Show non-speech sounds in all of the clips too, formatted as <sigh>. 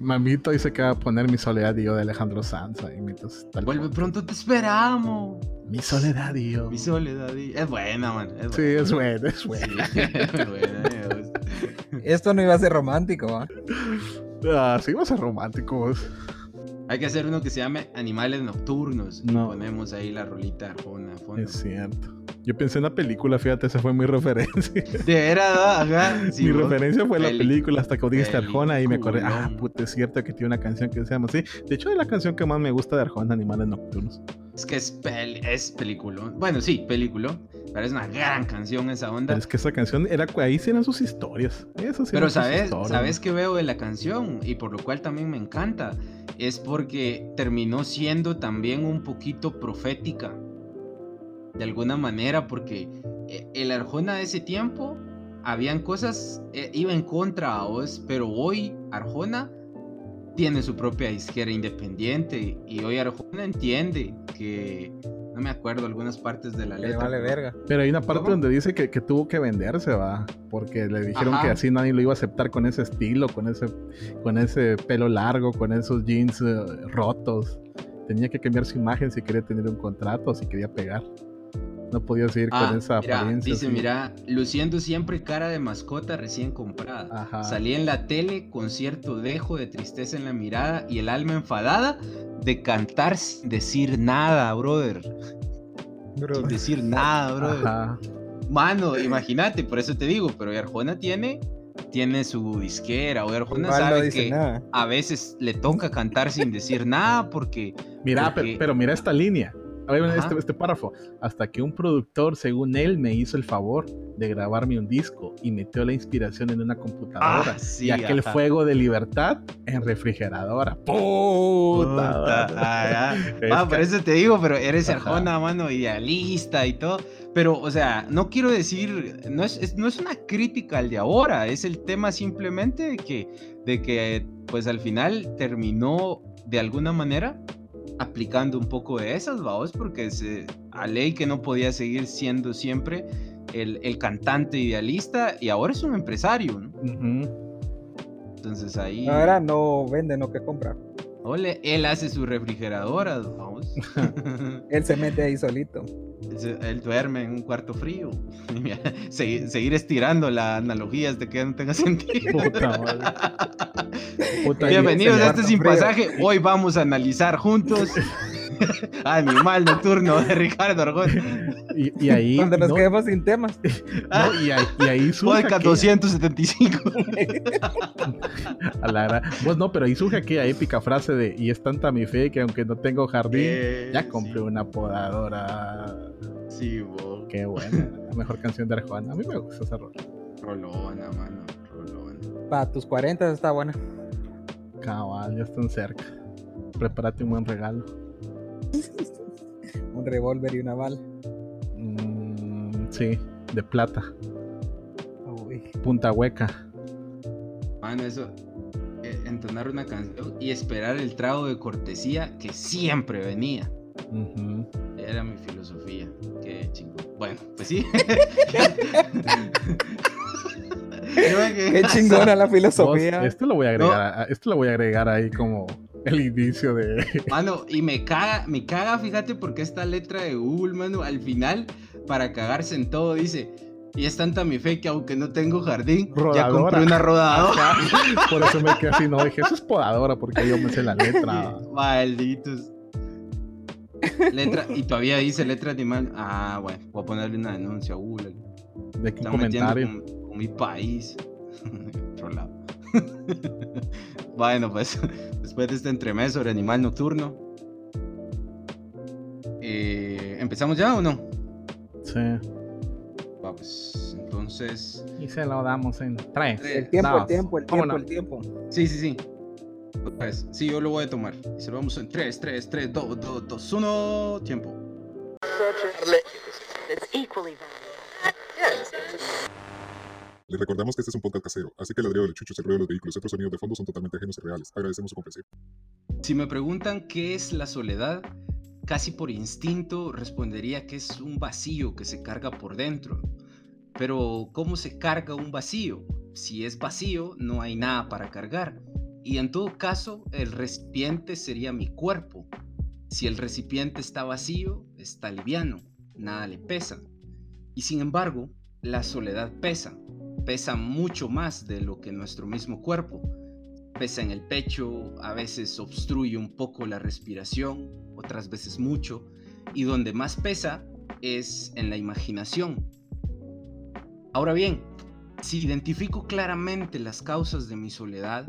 Mamito dice que va a poner Mi Soledad y yo de Alejandro Sanz. ahí está el Vuelve pronto, te esperamos. Mi Soledad y yo. Mi soledad. y- Es buena, man. Es Sí, buena. es bueno, es bueno. Sí, es buena. <laughs> Esto no iba a ser romántico, ¿va? Ah, sí, va a ser románticos. Hay que hacer uno que se llame Animales Nocturnos. Y No. ponemos ahí la rolita Arjona. fondo. Es cierto. Yo pensé en la película, fíjate, esa fue mi referencia. <laughs> De. Ajá. Sí, mi vos. referencia fue la película hasta que dijiste Arjona y me acordé, ah, puta, es cierto que tiene una canción que se llama así. De hecho, es la canción que más me gusta de Arjona, Animales Nocturnos. Es que es, peli es película. Bueno, sí, película. Pero es una gran canción esa onda. Pero es que esa canción era, ahí sí eran sus historias. Eso sí Pero sabes, sabes que veo de la canción y por lo cual también me encanta es porque terminó siendo también un poquito profética de alguna manera porque eh, el Arjona de ese tiempo habían cosas eh, iba en contra a vos, pero hoy Arjona tiene su propia izquierda independiente y hoy Arjona entiende que no me acuerdo algunas partes de la le letra. vale pero- verga. Pero hay una parte ¿Cómo? donde dice que, que tuvo que venderse, va. Porque le dijeron Ajá. que así nadie lo iba a aceptar con ese estilo, con ese, con ese pelo largo, con esos jeans eh, rotos. Tenía que cambiar su imagen si quería tener un contrato, si quería pegar. No podía seguir Ah, con esa mira, apariencia. dice, así. mira, luciendo siempre cara de mascota recién comprada. Ajá. Salí en la tele con cierto dejo de tristeza en la mirada y el alma enfadada de cantar sin decir nada, brother. Sin decir nada, brother. Ajá. Mano, imagínate, por eso te digo, pero Arjona tiene, tiene su disquera, o Arjona Igual sabe que nada. a veces le toca cantar sin decir nada porque Mira, Porque- pero, pero mira esta línea. A ver, Ajá. este, este párrafo. Hasta que un productor, según él, me hizo el favor de grabarme un disco y metió la inspiración en una computadora. Ah, sí, y aquel ajá. fuego de libertad en refrigeradora. ¡Puta! Puta, ah, <laughs> Es ah, que- por eso te digo, pero eres Ajá. Arjona, mano, idealista y todo. Pero, o sea, no quiero decir, no es, es- no es una crítica al de ahora, es el tema simplemente de que, de que, pues al final terminó de alguna manera aplicando un poco de esas, vamos, porque se, a ley que no podía seguir siendo siempre el, el cantante idealista y ahora es un empresario, ¿no? Entonces ahí... Ahora no vende, no que compra. Ole, él hace sus refrigeradoras, vamos. <laughs> Él se mete ahí solito. Él se- él duerme en un cuarto frío. <laughs> Mira, Seguir, estirando la analogía hasta que no tenga sentido. <laughs> Puta. Puta, Bienvenidos a este Sin. Pasaje. Hoy vamos a analizar juntos <laughs> Animal Nocturno de Ricardo Argón. Y, y ahí. Cuando nos no, quedemos sin temas. <laughs> no, y ahí, y ahí surge. Podcast aquella- 275. <laughs> a la gra- Pues no, pero ahí surge aquella épica frase de: Y es tanta mi fe que aunque no tengo jardín, Eh, ya compré sí. una podadora. Sí, bo. Qué buena. La mejor canción de Arjona. A mí me gusta esa rola. Rolona, mano. Rolona. Para tus 40 está buena. Cabal, ya están cerca. Prepárate un buen regalo. <laughs> Un revólver y una bala. Mm, sí, de plata. Uy. Punta hueca. Mano, eso. eh, entonar una canción y esperar el trago de cortesía que siempre venía. Era mi filosofía. Qué chingón. Bueno, pues sí. <laughs> <laughs> Qué chingona la Vos, filosofía. esto lo voy a agregar, a- esto lo voy a agregar ahí como <laughs> el inicio de. <laughs> Mano, y me caga, me caga, fíjate, porque esta letra de Google, mano, al final, para cagarse en todo, dice. Y es tanta mi fe que aunque no tengo jardín, ya compré una rodadora. <laughs> Por eso me quedé así, no dije, eso es podadora, porque yo me sé la letra. Malditos. Letra, y todavía dice letra de man. Ah, bueno, voy a ponerle una denuncia a Google. De metiendo comentario. con, con mi país. Otro lado. <laughs> bueno, pues después de este entremés sobre animal nocturno. eh, ¿Empezamos ya o no? Sí. Va, pues entonces. Y se lo damos en tres. El tiempo, dos, el tiempo, el ¿Cómo tiempo, no? el tiempo. Sí, sí, sí. Pues, sí, yo lo voy a tomar. Y se lo vamos en 3, 3, 3, 2, 2, 2, 1. Tiempo. Les recordamos que este es un podcast casero, así que el ladrido de chuchos, el ruido de los vehículos y otros sonidos de fondo son totalmente ajenos y reales. Agradecemos su comprensión. Si me preguntan qué es la soledad, casi por instinto respondería que es un vacío que se carga por dentro. Pero ¿cómo se carga un vacío? Si es vacío, no hay nada para cargar. y en todo caso el recipiente sería mi cuerpo. Si el recipiente está vacío, está liviano, nada le pesa. Y sin embargo, la soledad pesa, pesa mucho más de lo que nuestro mismo cuerpo. Pesa en el pecho, a veces obstruye un poco la respiración, otras veces mucho, y donde más pesa es en la imaginación. Ahora bien, si identifico claramente las causas de mi soledad,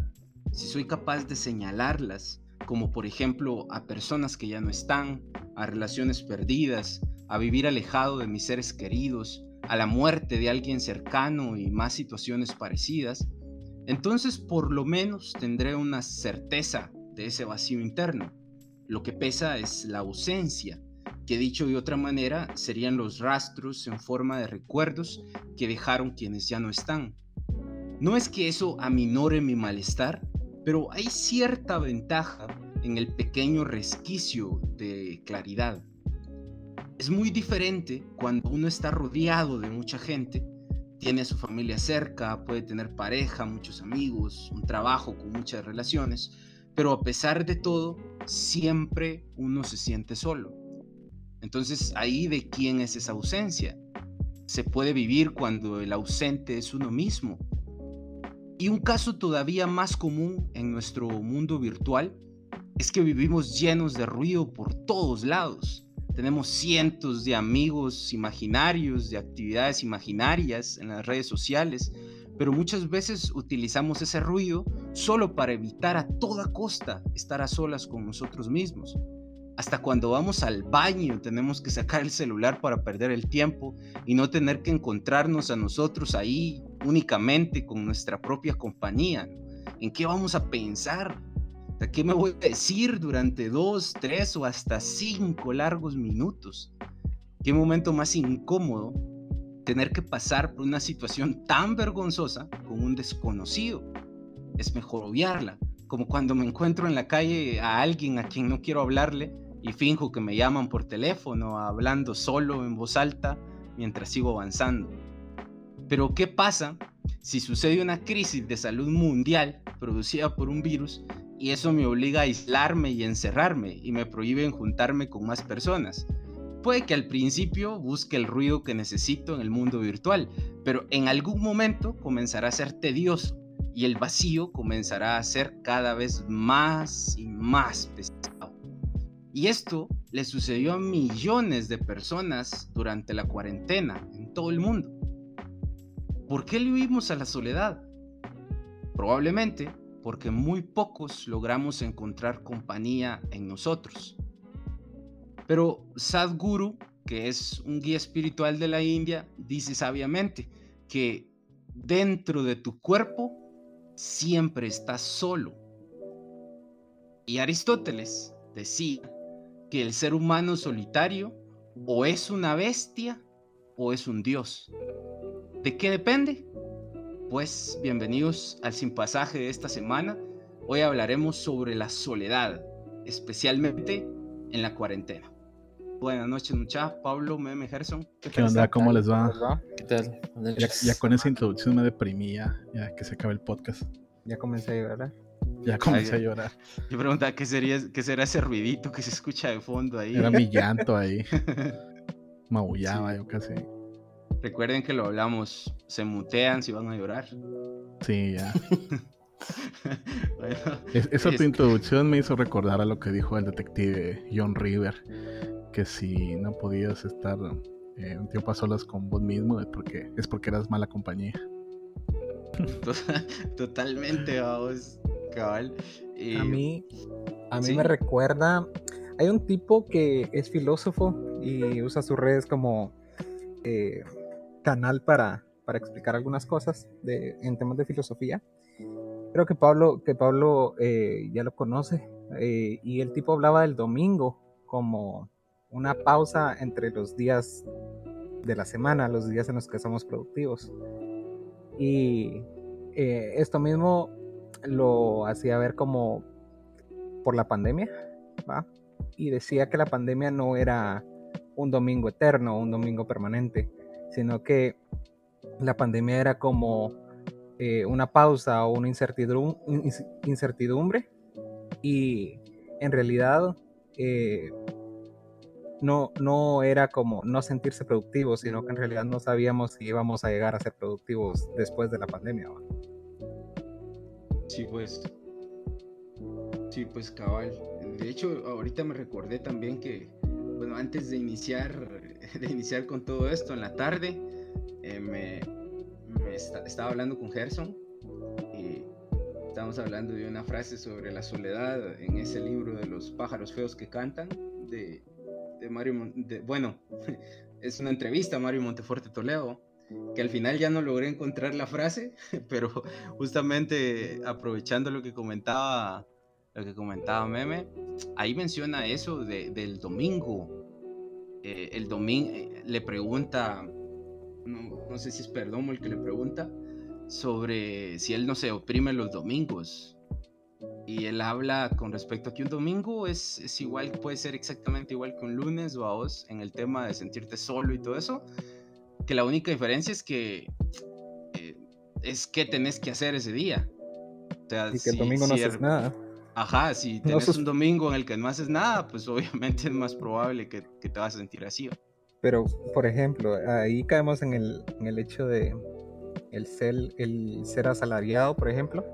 si soy capaz de señalarlas, como por ejemplo a personas que ya no están, a relaciones perdidas, a vivir alejado de mis seres queridos, a la muerte de alguien cercano y más situaciones parecidas, entonces por lo menos tendré una certeza de ese vacío interno. Lo que pesa es la ausencia, que dicho de otra manera serían los rastros en forma de recuerdos que dejaron quienes ya no están. No es que eso aminore mi malestar, pero hay cierta ventaja en el pequeño resquicio de claridad. Es muy diferente cuando uno está rodeado de mucha gente, tiene a su familia cerca, puede tener pareja, muchos amigos, un trabajo con muchas relaciones, pero a pesar de todo, siempre uno se siente solo. Entonces, ahí de quién es esa ausencia. Se puede vivir cuando el ausente es uno mismo. Y un caso todavía más común en nuestro mundo virtual es que vivimos llenos de ruido por todos lados. Tenemos cientos de amigos imaginarios, de actividades imaginarias en las redes sociales, pero muchas veces utilizamos ese ruido solo para evitar a toda costa estar a solas con nosotros mismos. Hasta cuando vamos al baño tenemos que sacar el celular para perder el tiempo y no tener que encontrarnos a nosotros ahí únicamente con nuestra propia compañía. ¿En qué vamos a pensar? ¿De qué me voy a decir durante dos, tres o hasta cinco largos minutos? ¿Qué momento más incómodo tener que pasar por una situación tan vergonzosa con un desconocido? Es mejor obviarla, como cuando me encuentro en la calle a alguien a quien no quiero hablarle y finjo que me llaman por teléfono hablando solo en voz alta mientras sigo avanzando. Pero ¿qué pasa si sucede una crisis de salud mundial producida por un virus y eso me obliga a aislarme y encerrarme y me prohíben juntarme con más personas? Puede que al principio busque el ruido que necesito en el mundo virtual, pero en algún momento comenzará a ser tedioso y el vacío comenzará a ser cada vez más y más pesado. Y esto le sucedió a millones de personas durante la cuarentena en todo el mundo. ¿Por qué le huimos a la soledad? Probablemente porque muy pocos logramos encontrar compañía en nosotros. Pero Sadhguru, que es un guía espiritual de la India, dice sabiamente que dentro de tu cuerpo siempre estás solo. Y Aristóteles decía que el ser humano solitario o es una bestia o es un dios. ¿De qué depende? Pues bienvenidos al sin pasaje de esta semana. Hoy hablaremos sobre la soledad, especialmente en la cuarentena. Buenas noches, muchachos. Pablo, Meme, Gerson. ¿Qué, onda? ¿Cómo les va? ¿Qué tal? Ya, ya, con esa introducción me deprimía, ya que se acabe el podcast. Ya comencé a llorar. Ya comencé a llorar. Yo preguntaba qué sería, qué será ese ruidito que se escucha de fondo ahí. Era mi llanto ahí. <laughs> Maullaba yo casi. Recuerden que lo hablamos, se mutean si van a llorar. Sí, ya. <laughs> bueno, esa tu introducción me hizo recordar a lo que dijo el detective John River, que si no podías estar eh, un tiempo a solas con vos mismo es porque, es porque eras mala compañía. <laughs> Totalmente, vamos. A mí, a mí me recuerda. Hay un tipo que es filósofo y usa sus redes como eh, canal para, para explicar algunas cosas de, en temas de filosofía. Creo que Pablo, que Pablo eh, ya lo conoce. Eh, y el tipo hablaba del domingo como una pausa entre los días de la semana, los días en los que somos productivos. Y esto mismo lo hacía ver como por la pandemia, ¿va? Y decía que la pandemia no era un domingo eterno, un domingo permanente, sino que la pandemia era como eh, una pausa o una incertidumbre, y en realidad eh, no, no era como no sentirse productivos, sino que en realidad no sabíamos si íbamos a llegar a ser productivos después de la pandemia. Sí, pues. Sí, pues cabal. De hecho, ahorita me recordé también que, bueno, antes de iniciar, <laughs> de iniciar con todo esto en la tarde, eh, me, estaba hablando con Gerson y estábamos hablando de una frase sobre la soledad en ese libro de los pájaros feos que cantan de, de Mario, bueno, <laughs> es una entrevista a Mario Monteforte Toledo, que al final ya no logré encontrar la frase, <laughs> pero justamente aprovechando lo que comentaba, lo que comentaba Meme, ahí menciona eso del domingo. Eh, el domingo eh, le pregunta, no, no, sé si es Perdomo el que le pregunta, sobre si él no se oprime los domingos y él habla con respecto a que un domingo es, es, igual, puede ser exactamente igual que un lunes o a vos en el tema de sentirte solo y todo eso, que la única diferencia es que eh, es que tenés que hacer ese día. O sea, y que el domingo no haces nada. Ajá, si tenés un domingo en el que no haces nada, pues <laughs> obviamente es más probable que, que te vas a sentir así. Pero, por ejemplo, ahí caemos en el, en el hecho de el ser, el ser asalariado, por ejemplo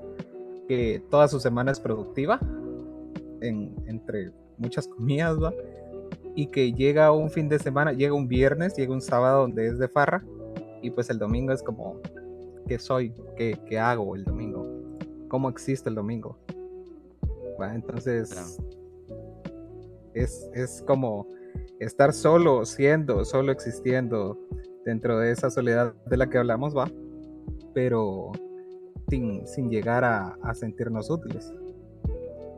que toda su semana es productiva, en, entre muchas comidas, ¿va? y que llega un fin de semana, llega un viernes, llega un sábado donde es de farra, y pues el domingo es como, ¿qué soy? ¿Qué, qué hago el domingo? ¿Cómo existe el domingo? Entonces, es, es como estar solo, siendo, solo existiendo dentro de esa soledad de la que hablamos, va, pero sin, llegar a, sentirnos útiles.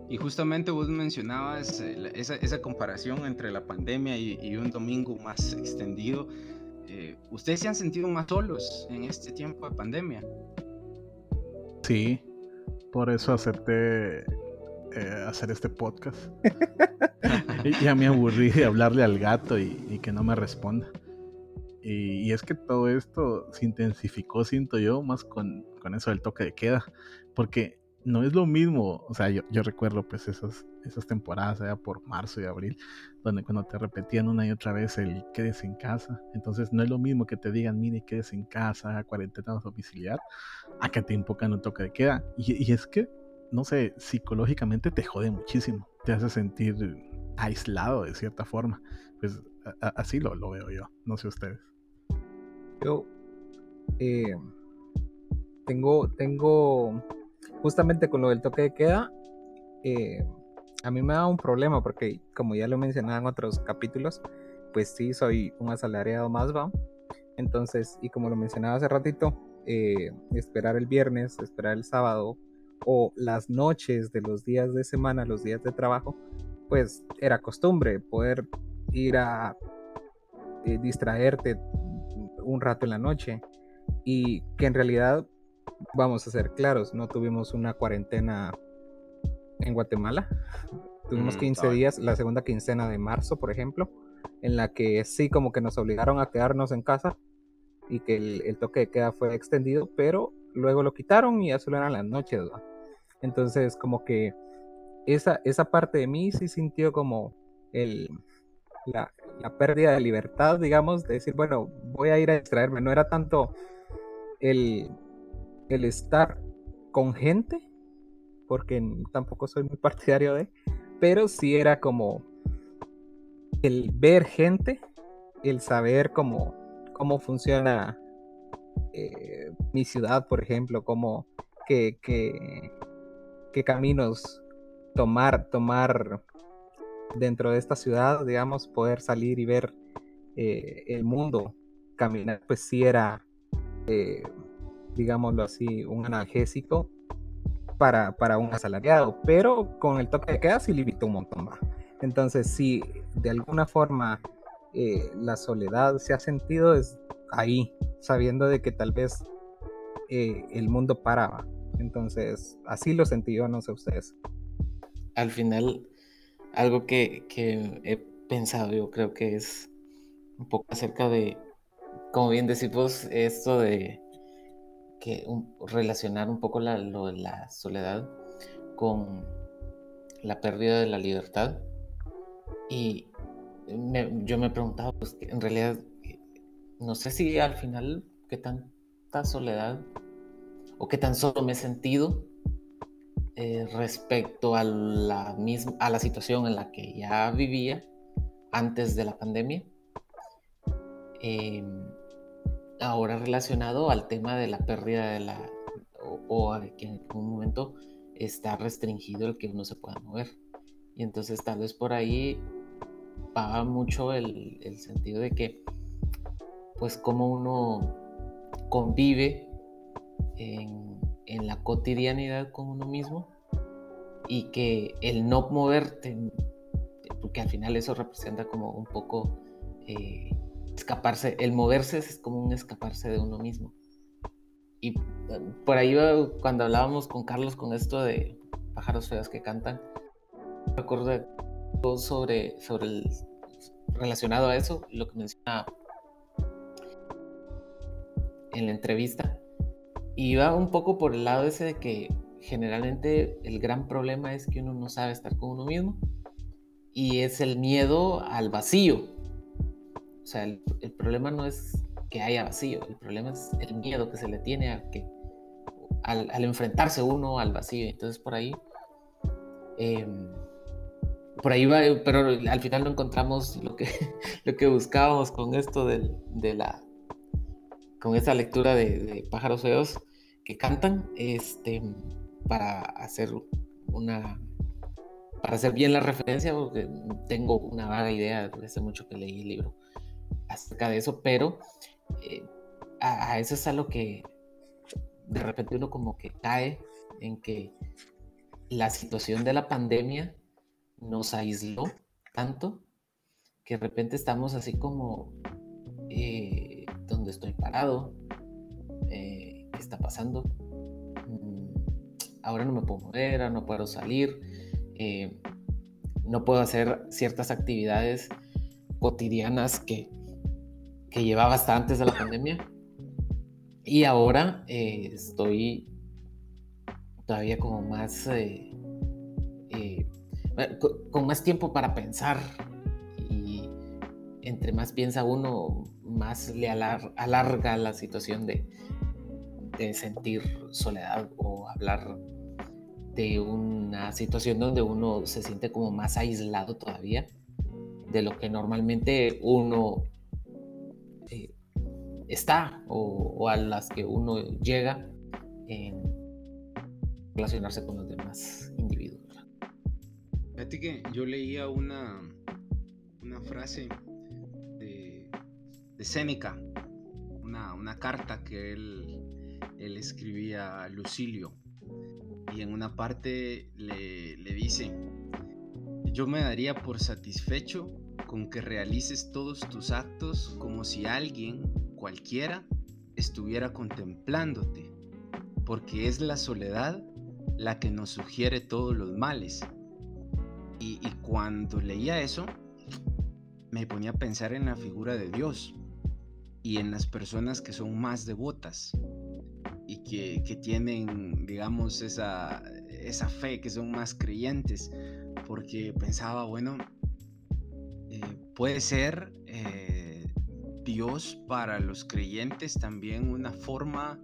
Y justamente vos mencionabas eh, esa, comparación entre la pandemia y, un domingo más extendido. Eh, ¿Ustedes se han sentido más solos en este tiempo de pandemia? Sí, por eso acepté eh, hacer este podcast. <laughs> ya me aburrí de hablarle al gato y que no me responda. Y, es que todo esto se intensificó, siento yo, más con, eso del toque de queda, porque no es lo mismo, o sea, yo, recuerdo pues esas, esas temporadas allá por marzo y abril, donde cuando te repetían una y otra vez el quedes en casa, entonces no es lo mismo que te digan, mire, quedes en casa, cuarentena domiciliar, a que te invocan un toque de queda. Y, y es que, no sé, psicológicamente te jode muchísimo, te hace sentir aislado de cierta forma. Pues así lo, lo veo yo, no sé ustedes. Yo eh, tengo, tengo, justamente con lo del toque de queda, eh, a mí me da un problema porque, como ya lo mencionaba en otros capítulos, pues sí, soy un asalariado más, va. Entonces, y como lo mencionaba hace ratito, eh, esperar el viernes, esperar el sábado o las noches de los días de semana, los días de trabajo, pues era costumbre poder ir a distraerte un rato en la noche y que en realidad, vamos a ser claros, no tuvimos una cuarentena en Guatemala. Tuvimos 15 mm, días, la segunda quincena de marzo, por ejemplo, en la que sí como que nos obligaron a quedarnos en casa y que el, toque de queda fue extendido, pero luego lo quitaron y ya solo eran las noches. Entonces como que esa, esa parte de mí sí sintió como el, la, pérdida de libertad, digamos, de decir, bueno, voy a ir a distraerme. No era tanto el, el estar con gente, porque tampoco soy muy <laughs> partidario de, pero sí era como el ver gente, el saber cómo, cómo funciona eh, mi ciudad, por ejemplo, cómo, qué, qué, qué caminos tomar, tomar dentro de esta ciudad, digamos, poder salir y ver eh, el mundo caminar, pues sí era, eh, digámoslo así, un analgésico para, para, un asalariado, pero con el toque de queda sí limitó un montón más. Entonces, si de alguna forma la soledad se ha sentido, es ahí, sabiendo de que tal vez el mundo paraba. Entonces, así lo sentí yo, no sé ustedes. Al final, algo que, he pensado, yo creo que es un poco acerca de, como bien decimos, esto de, que relacionar un poco la, la soledad con la pérdida de la libertad. Y yo me he preguntado, pues, en realidad, no sé si al final qué tanta soledad o qué tan solo me he sentido eh, respecto a la, misma, a la situación en la que ya vivía antes de la pandemia. Em, ahora relacionado al tema de la pérdida de la, o, a que en algún momento está restringido el que uno se pueda mover. Y entonces tal vez por ahí va mucho el, el sentido de que, pues como uno convive en, la cotidianidad con uno mismo y que el no moverte, porque al final eso representa como un poco eh, escaparse, el moverse es como un escaparse de uno mismo. Y por ahí cuando hablábamos con Carlos con esto de pájaros feos que cantan, recuerdo sobre, sobre el, relacionado a eso, lo que menciona en la entrevista, iba un poco por el lado ese de que generalmente el gran problema es que uno no sabe estar con uno mismo y es el miedo al vacío. O sea, el, problema no es que haya vacío, el problema es el miedo que se le tiene a que, al, enfrentarse uno al vacío. Entonces por ahí, em, por ahí va, pero al final no encontramos lo que, <laughs> lo que buscábamos con esto de, de la, con esta lectura de, de, pájaros feos que cantan, este, para hacer una, para hacer bien la referencia, porque tengo una vaga idea, hace mucho que leí el libro acerca de eso, pero eh, a, eso es a lo que de repente uno como que cae en que la situación de la pandemia nos aisló tanto que de repente estamos así como eh, estoy parado, eh, qué está pasando, mm, ahora no me puedo mover, no puedo salir, no puedo hacer ciertas actividades cotidianas que que llevaba hasta antes de la pandemia. Y ahora eh, estoy todavía como más... Eh, eh, con, más tiempo para pensar. Y entre más piensa uno, más le alarga la situación de, sentir soledad o hablar de una situación donde uno se siente como más aislado todavía de lo que normalmente uno está o, a las que uno llega en relacionarse con los demás individuos. Fíjate que yo leía una, una frase de Séneca, una, una, carta que él, él escribía a Lucilio, y en una parte le, le dice, yo me daría por satisfecho con que realices todos tus actos como si alguien cualquiera estuviera contemplándote, porque es la soledad la que nos sugiere todos los males. Y, cuando leía eso, me ponía a pensar en la figura de Dios y en las personas que son más devotas y que, tienen, digamos, esa, esa, fe, que son más creyentes, porque pensaba, bueno, eh, puede ser eh, Dios para los creyentes también una forma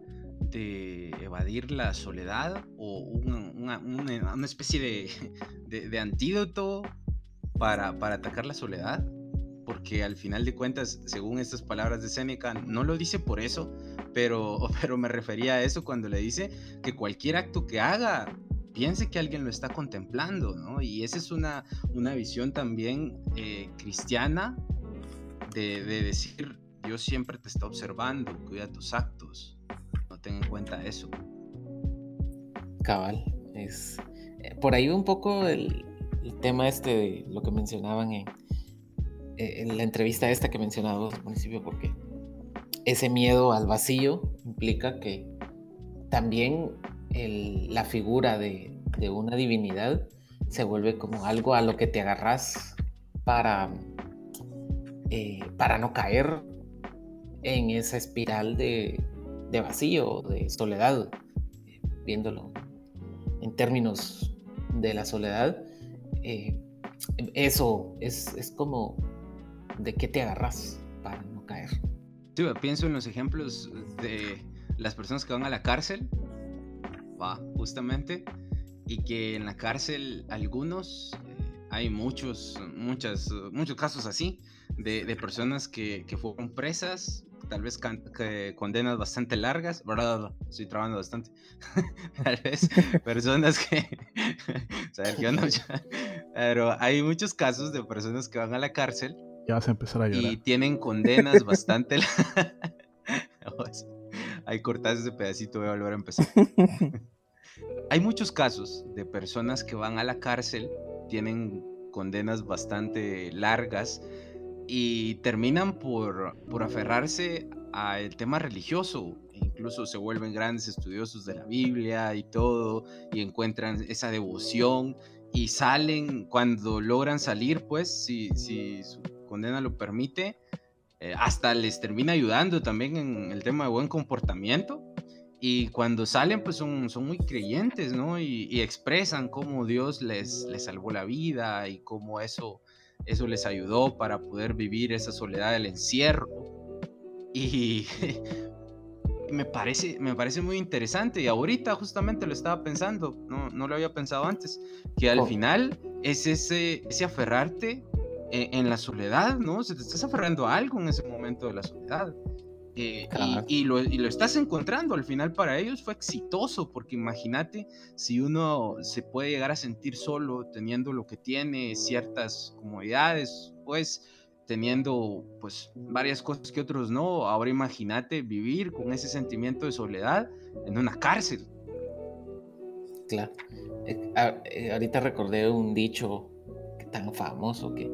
de evadir la soledad o una, especie <laughs> de, antídoto para, para, atacar la soledad? Porque al final de cuentas, según estas palabras de Seneca, no lo dice por eso, pero, <laughs> pero me refería a eso cuando le dice que cualquier acto que haga piense que alguien lo está contemplando, ¿no? Y esa es una, una visión también eh, cristiana de, decir, Dios siempre te está observando, cuida tus actos, no ten en cuenta eso. Cabal, es eh, por ahí un poco el, tema este de lo que mencionaban en, en la entrevista esta que mencionaba al principio, porque ese miedo al vacío implica que también la figura de, de, una divinidad se vuelve como algo a lo que te agarras para eh, para no caer en esa espiral de, de vacío, de soledad, viéndolo en términos de la soledad, eh, eso es, es, como de qué te agarras para no caer. Sí, pienso en los ejemplos de las personas que van a la cárcel, va, justamente, y que en la cárcel algunos, eh, hay muchos, muchas, muchos casos así, de, de personas que, que fueron presas tal vez condenas bastante largas, ¿verdad? Estoy trabajando bastante. <laughs> tal vez personas que... <laughs> Sergio <laughs> no, pero hay muchos casos de personas que van a la cárcel. Ya vas a empezar a llorar. Y tienen condenas bastante... hay <laughs> cortadas ese pedacito, voy a volver a empezar. <laughs> hay muchos casos de personas que van a la cárcel, tienen condenas bastante largas y terminan por, por aferrarse al tema religioso. Incluso se vuelven grandes estudiosos de la Biblia y todo, y encuentran esa devoción y salen cuando logran salir, pues, si, si su condena lo permite, eh, hasta les termina ayudando también en el tema de buen comportamiento. Y cuando salen, pues son, son muy creyentes, ¿no? Y, y expresan cómo Dios les, les salvó la vida y cómo eso eso les ayudó para poder vivir esa soledad del encierro. Y <laughs> me parece, me parece muy interesante. Y ahorita justamente lo estaba pensando, no, no lo había pensado antes, que al oh. final es ese, ese aferrarte en, en, la soledad, ¿no? Se te estás aferrando a algo en ese momento de la soledad. Eh, y, lo, estás encontrando, al final para ellos fue exitoso, porque imagínate si uno se puede llegar a sentir solo teniendo lo que tiene, ciertas comodidades, pues teniendo pues varias cosas que otros no, ahora imagínate vivir con ese sentimiento de soledad en una cárcel. Claro, eh, eh, ahorita recordé un dicho tan famoso que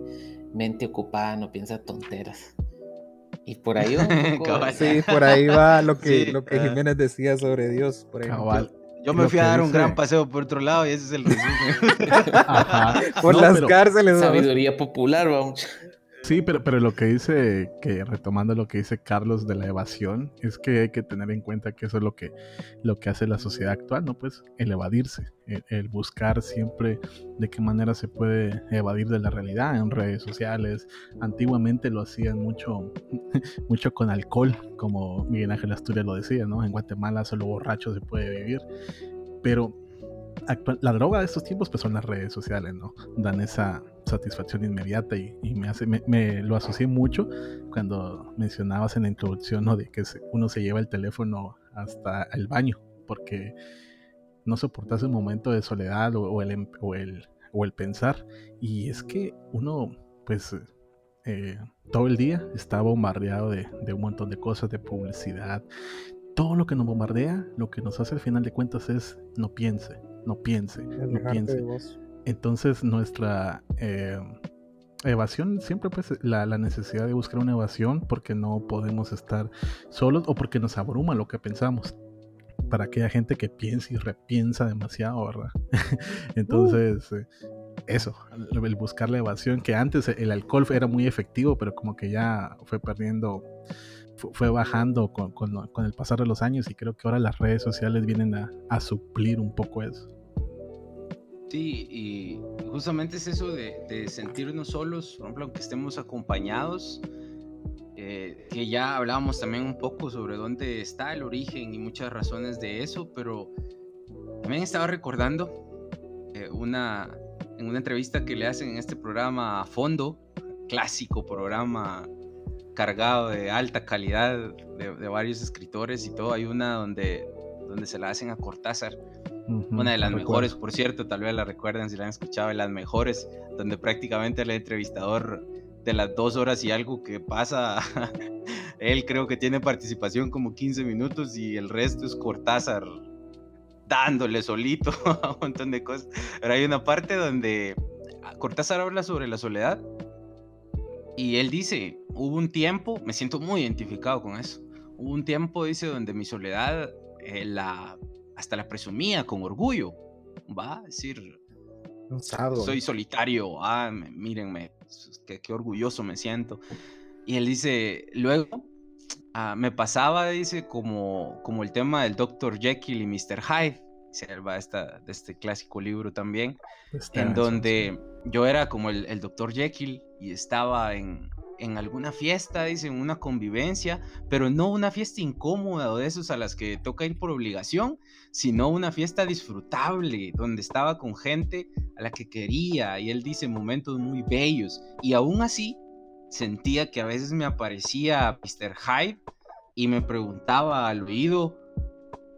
mente ocupada no piensa tonteras. Y por ahí va <laughs> Sí, por ahí va lo que, lo que Jiménez decía sobre Dios. Por Yo me fui a dar un gran paseo por otro lado y ese es el resumen. <laughs> Por las cárceles. Sabiduría popular, vamos. Sí, pero, pero lo que dice, que retomando lo que dice Carlos de la evasión, es que hay que tener en cuenta que eso es lo que, lo que hace la sociedad actual, ¿no? Pues el evadirse, el, buscar siempre de qué manera se puede evadir de la realidad en redes sociales. Antiguamente lo hacían mucho, <laughs> mucho con alcohol, como Miguel Ángel Asturias lo decía, ¿no? En Guatemala solo borracho se puede vivir. Pero la droga de estos tiempos pues son las redes sociales, ¿no? Dan esa satisfacción inmediata y, me, hace, me, lo asocié mucho cuando mencionabas en la introducción ¿no? de que uno se lleva el teléfono hasta el baño porque no soportas un momento de soledad o, el, em, o, el, o el pensar y es que uno pues eh, todo el día está bombardeado de, de, un montón de cosas, de publicidad. Todo lo que nos bombardea, lo que nos hace al final de cuentas es no piense, no piense, no piense. Entonces nuestra eh, evasión, siempre pues la, necesidad de buscar una evasión porque no podemos estar solos o porque nos abruma lo que pensamos. Para aquella gente que piensa y repiensa demasiado, ¿verdad? <laughs> Entonces, eh, eso, el buscar la evasión, que antes el alcohol era muy efectivo, pero como que ya fue perdiendo, fue bajando con, el pasar de los años y creo que ahora las redes sociales vienen a suplir un poco eso. Sí, y justamente es eso de, sentirnos solos, por ejemplo, aunque estemos acompañados, eh, que ya hablábamos también un poco sobre dónde está el origen y muchas razones de eso, pero también estaba recordando eh, una, en una entrevista que le hacen en este programa a fondo, clásico programa cargado de alta calidad de, de varios escritores y todo, hay una donde, donde se la hacen a Cortázar una de las mejores, por cierto, tal vez la recuerden si la han escuchado, de las mejores, donde prácticamente el entrevistador de las dos horas y algo que pasa, <laughs> él creo que tiene participación como 15 minutos y el resto es Cortázar dándole solito <laughs> a un montón de cosas. Pero hay una parte donde Cortázar habla sobre la soledad y él dice, hubo un tiempo, me siento muy identificado con eso, hubo un tiempo, dice, donde mi soledad eh, la hasta la presumía con orgullo, va a decir, soy solitario, ah, mírenme, qué, qué orgulloso me siento. Y él dice, luego ah, me pasaba, dice, como, como el tema del Dr. Jekyll y Mr. Hyde, va esta, de este clásico libro también, en donde yo era como el, el Dr. Jekyll y estaba en, en alguna fiesta, dice, en una convivencia, pero no una fiesta incómoda o de esos a las que toca ir por obligación, sino una fiesta disfrutable, donde estaba con gente a la que quería, y él dice momentos muy bellos, y aún así sentía que a veces me aparecía Mr. Hyde y me preguntaba al oído,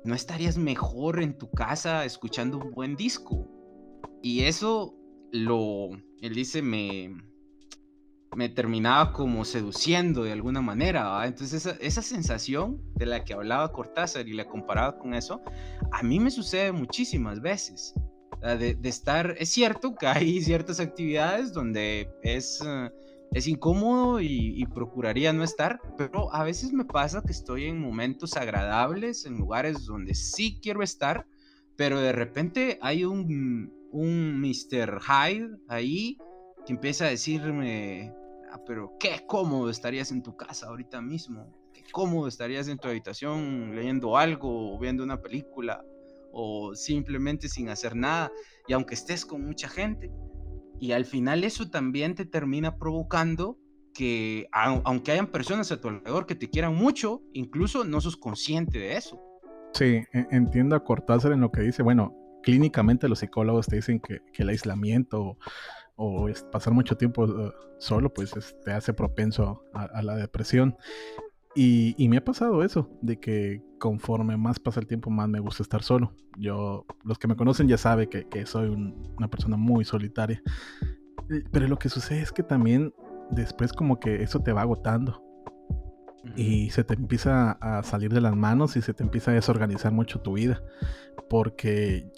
¿no estarías mejor en tu casa escuchando un buen disco? Y eso lo, él dice, me, me terminaba como seduciendo de alguna manera. Entonces esa, esa, sensación de la que hablaba Cortázar y la comparaba con eso, a mí me sucede muchísimas veces. De, de estar, es cierto que hay ciertas actividades donde es, eh, es incómodo y, procuraría no estar, pero a veces me pasa que estoy en momentos agradables, en lugares donde sí quiero estar, pero de repente hay un, un Mr. Hyde ahí que empieza a decirme, Ah, pero qué cómodo estarías en tu casa ahorita mismo. Qué cómodo estarías en tu habitación leyendo algo o viendo una película o simplemente sin hacer nada. Y aunque estés con mucha gente. Y al final eso también te termina provocando que aunque hayan personas a tu alrededor que te quieran mucho, incluso no sos consciente de eso. Sí, e, entiendo a Cortázar en lo que dice. Bueno, clínicamente los psicólogos te dicen que, que el aislamiento o pasar mucho tiempo eh, solo, pues te hace propenso a, la depresión. Y, me ha pasado eso, de que conforme más pasa el tiempo, más me gusta estar solo. Yo, los que me conocen ya saben que, soy una persona muy solitaria. Eh, pero lo que sucede es que también después como que eso te va agotando. Y se te empieza a salir de las manos y se te empieza a desorganizar mucho tu vida. Porque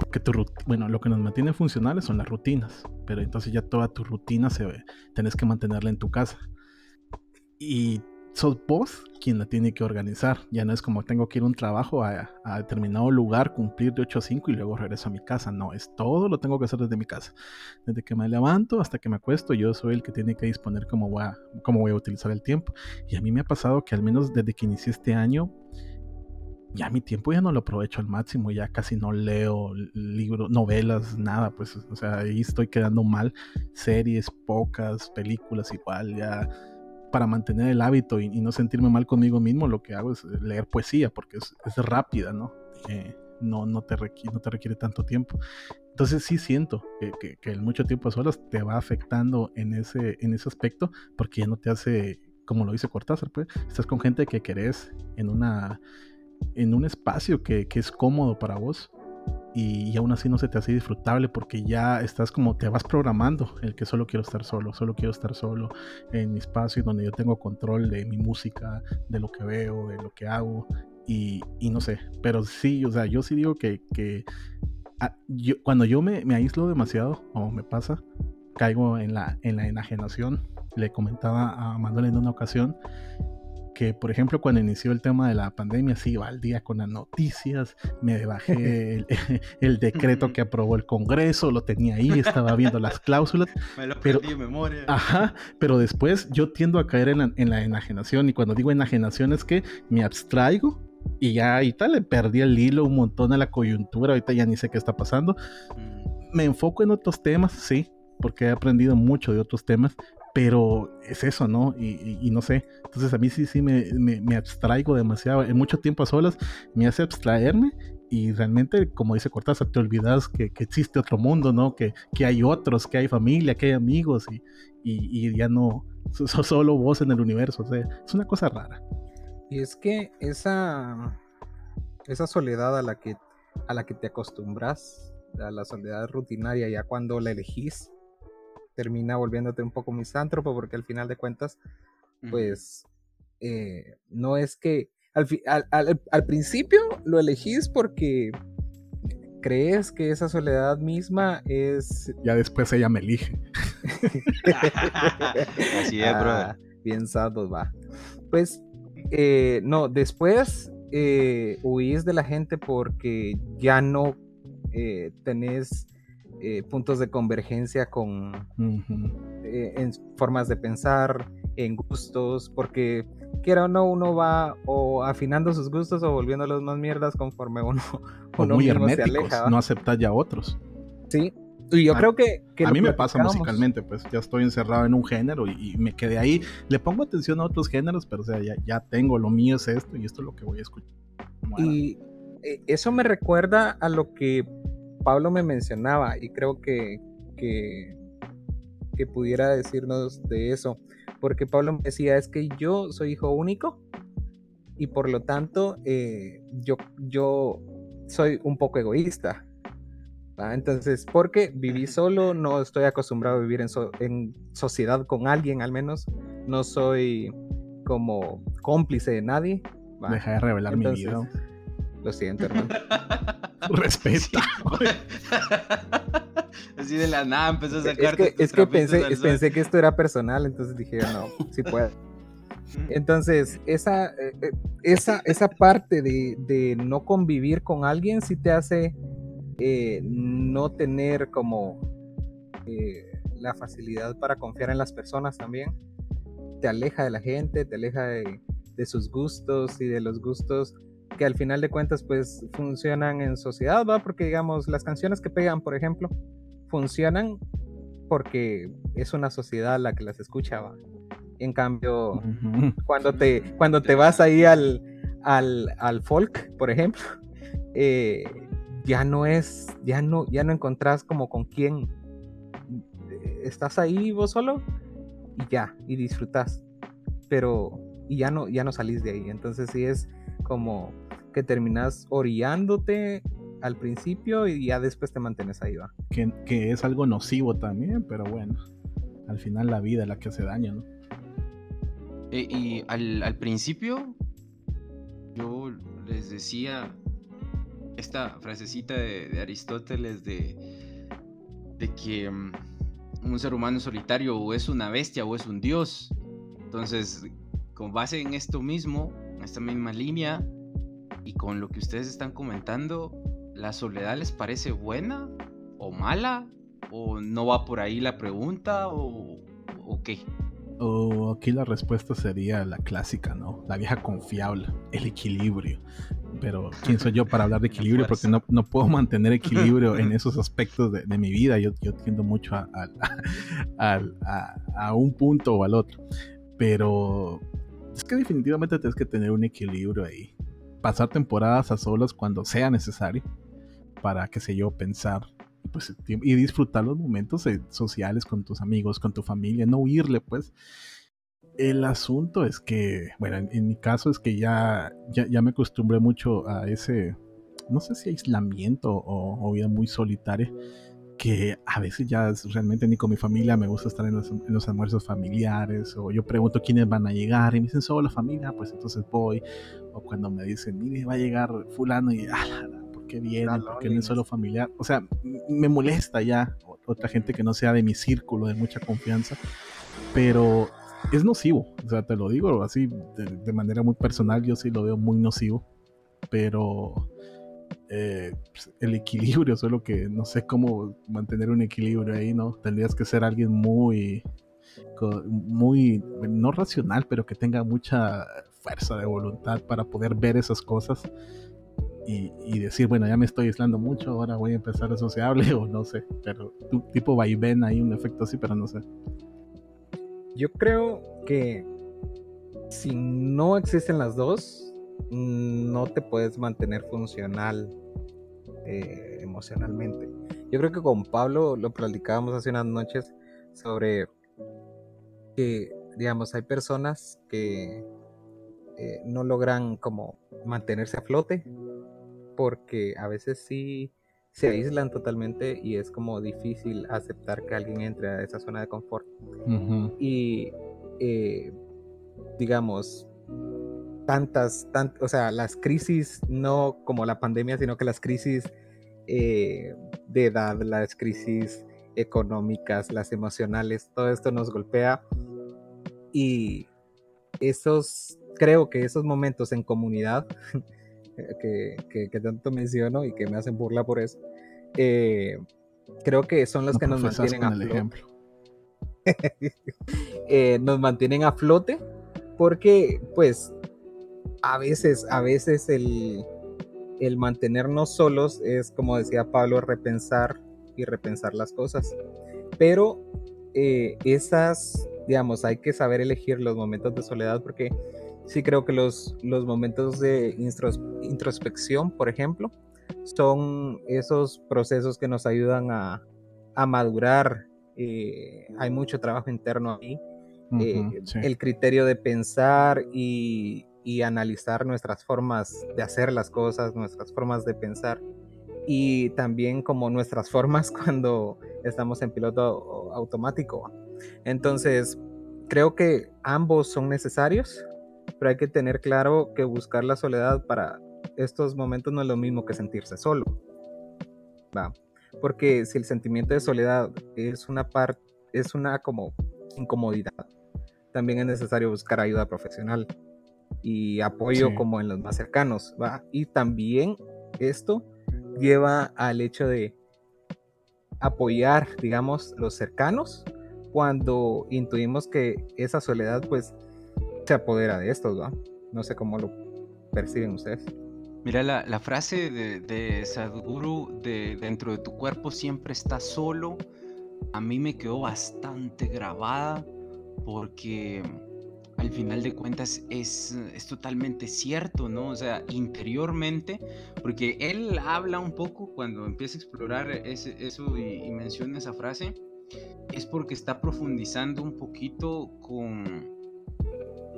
porque tu bueno, lo que nos mantiene funcionales son las rutinas, pero entonces ya toda tu rutina se ve, tenés que mantenerla en tu casa. Y sos vos quien la tiene que organizar. Ya no es como tengo que ir a un trabajo a, determinado lugar, cumplir de 8 a 5 y luego regreso a mi casa. No, es todo lo tengo que hacer desde mi casa. Desde que me levanto hasta que me acuesto, yo soy el que tiene que disponer cómo voy a, cómo voy a utilizar el tiempo. Y a mí me ha pasado que al menos desde que inicié este año, ya mi tiempo ya no lo aprovecho al máximo, ya casi no leo libros, novelas, nada, pues, o sea, ahí estoy quedando mal, series, pocas, películas igual, ya para mantener el hábito y, no sentirme mal conmigo mismo, lo que hago es leer poesía, porque es, rápida, ¿no? Eh, no, no, te requiere, no te requiere tanto tiempo. Entonces sí siento que, el mucho tiempo a solas te va afectando en ese, en ese aspecto, porque ya no te hace, como lo dice Cortázar, pues, estás con gente que querés en una en un espacio que, es cómodo para vos y, aún así no se te hace disfrutable porque ya estás como te vas programando el que solo quiero estar solo, solo quiero estar solo en mi espacio donde yo tengo control de mi música, de lo que veo, de lo que hago y, no sé, pero sí, o sea, yo sí digo que, ah, yo, cuando yo me, me, aíslo demasiado o me pasa, caigo en la, en la enajenación. Le comentaba a Manuel en una ocasión que, por ejemplo, cuando inició el tema de la pandemia, sí iba al día con las noticias, me bajé el, <laughs> decreto que aprobó el Congreso, lo tenía ahí, estaba viendo las cláusulas. <laughs> Me lo pero, en memoria. Ajá, pero después yo tiendo a caer en la, en la enajenación, y cuando digo enajenación es que me abstraigo y ya ahorita le perdí el hilo un montón a la coyuntura, ahorita ya ni sé qué está pasando. Mm. Me enfoco en otros temas, sí, porque he aprendido mucho de otros temas, pero es eso, ¿no? Y, no sé. Entonces a mí sí, sí me, me, abstraigo demasiado. En mucho tiempo a solas me hace abstraerme y realmente, como dice Cortázar, te olvidas que, existe otro mundo, ¿no? Que, que, hay otros, que hay familia, que hay amigos y, y ya no sos solo vos en el universo. O sea, es una cosa rara. Y es que esa, esa soledad a la que, a la que te acostumbras, a la soledad rutinaria, ya cuando la elegís, termina volviéndote un poco misántropo porque al final de cuentas, pues eh, no es que al, al, principio lo elegís porque crees que esa soledad misma es... Ya después ella me elige. <laughs> Así es, bro. Ah, bien va. Pues, eh, no, después eh, huís de la gente porque ya no tenés eh, puntos de convergencia con eh, en formas de pensar, en gustos, porque quiera o no, uno va o afinando sus gustos o volviéndolos más mierdas conforme uno, <laughs> uno muy herméticos, no aceptar ya otros. Sí, y yo creo que, a mí me pasa musicalmente, pues ya estoy encerrado en un género y, me quedé ahí. Le pongo atención a otros géneros, pero o sea, ya, ya tengo, lo mío es esto y esto es lo que voy a escuchar. Y eh, eso me recuerda a lo que Pablo me mencionaba y creo que, que, que pudiera decirnos de eso, porque Pablo me decía, es que yo soy hijo único y por lo tanto eh, yo, yo soy un poco egoísta entonces, porque viví solo, no estoy acostumbrado a vivir en, sociedad con alguien al menos, no soy como cómplice de nadie. Deja de revelar mi vida. Lo siento, hermano. <laughs> <laughs> Respeta. Así de la nada empezó a sacar. Es que, pensé, pensé que esto era personal, entonces dije, no, sí puedo. <laughs> Entonces, esa, eh, eh, esa, esa parte de, de, no convivir con alguien sí te hace eh, no tener como eh, la facilidad para confiar en las personas también. Te aleja de la gente, te aleja de, sus gustos y de los gustos que al final de cuentas pues funcionan en sociedad, ¿va? Porque digamos, las canciones que pegan, por ejemplo, funcionan porque es una sociedad la que las escucha, En cambio, cuando, te, cuando te vas ahí al, al, al folk, por ejemplo, eh, ya no es, ya no, ya no encontrás como con quién eh, estás ahí vos solo y ya, y disfrutas. Pero, y ya no, ya no salís de ahí. Entonces sí es como que terminas orillándote al principio y ya después te mantienes ahí, va. Que, que es algo nocivo también, pero bueno, al final la vida es la que hace daño, ¿no? Eh, y al, al principio yo les decía esta frasecita de, Aristóteles de, de que mm, un ser humano solitario o es una bestia o es un dios. Entonces, con base en esto mismo, esta misma línea, y con lo que ustedes están comentando, ¿la soledad les parece buena o mala? ¿O no va por ahí la pregunta? ¿O, o qué? O aquí la respuesta sería la clásica, ¿no? La vieja confiable, el equilibrio. Pero ¿quién soy yo para hablar de <laughs> equilibrio? Porque no, no puedo mantener equilibrio <laughs> en esos aspectos de, de mi vida. Yo, yo tiendo mucho a, <laughs> a, a, un punto o al otro. Pero es que definitivamente tienes que tener un equilibrio ahí. Pasar temporadas a solas cuando sea necesario para, qué sé yo, pensar pues, y disfrutar los momentos eh, sociales con tus amigos, con tu familia, no huirle, pues. El asunto es que, bueno, en, mi caso es que ya, ya, me acostumbré mucho a ese, no sé si aislamiento o, vida muy solitaria, que a veces ya realmente ni con mi familia me gusta estar en los, almuerzos familiares, o yo pregunto quiénes van a llegar y me dicen solo la familia, pues entonces voy, o cuando me dicen, mire, va a llegar fulano y, ah, ¿por qué viene? ¿Por qué no es solo familiar? O sea, me molesta ya otra gente que no sea de mi círculo de mucha confianza, pero es nocivo, o sea, te lo digo así de, manera muy personal, yo sí lo veo muy nocivo, pero eh, pues, el equilibrio, solo que no sé cómo mantener un equilibrio ahí, ¿no? Tendrías que ser alguien muy, muy, no racional, pero que tenga mucha fuerza de voluntad para poder ver esas cosas. Y, decir, bueno, ya me estoy aislando mucho, ahora voy a empezar a sociable <laughs> o no sé, pero tipo vaivén ahí, un efecto así, pero no sé. Yo creo que si no existen las dos, no te puedes mantener funcional eh, emocionalmente. Yo creo que con Pablo lo platicábamos hace unas noches sobre que, digamos, hay personas que eh, no logran como mantenerse a flote porque a veces sí se aíslan totalmente y es como difícil aceptar que alguien entre a esa zona de confort. Y eh, digamos, tantas, o sea, las crisis, no como la pandemia, sino que las crisis eh, de edad, las crisis económicas, las emocionales, todo esto nos golpea y esos, creo que esos momentos en comunidad <laughs> que, tanto menciono y que me hacen burla por eso, eh, creo que son los que nos mantienen a flote. <laughs> Eh, nos mantienen a flote porque pues a veces, a veces el, el mantenernos solos es, como decía Pablo, repensar y repensar las cosas. Pero eh, esas, digamos, hay que saber elegir los momentos de soledad porque sí creo que los, los momentos de introspección, por ejemplo, son esos procesos que nos ayudan a, a madurar. Eh, hay mucho trabajo interno ahí. Eh, el criterio de pensar y, y analizar nuestras formas de hacer las cosas, nuestras formas de pensar y también como nuestras formas <laughs> cuando estamos en piloto automático. Entonces, creo que ambos son necesarios, pero hay que tener claro que buscar la soledad para estos momentos no es lo mismo que sentirse solo. Porque si el sentimiento de soledad es una parte, es una como incomodidad, también es necesario buscar ayuda profesional y apoyo como en los más cercanos, ¿va? Y también esto lleva al hecho de apoyar, digamos, los cercanos cuando intuimos que esa soledad pues se apodera de estos, ¿va? No sé cómo lo perciben ustedes. Mira, la, frase de, de, Sadhguru de dentro de tu cuerpo siempre está solo, a mí me quedó bastante grabada porque al final de cuentas es, es, totalmente cierto, ¿no? O sea, interiormente, porque él habla un poco cuando empieza a explorar eso y, menciona esa frase, es porque está profundizando un poquito con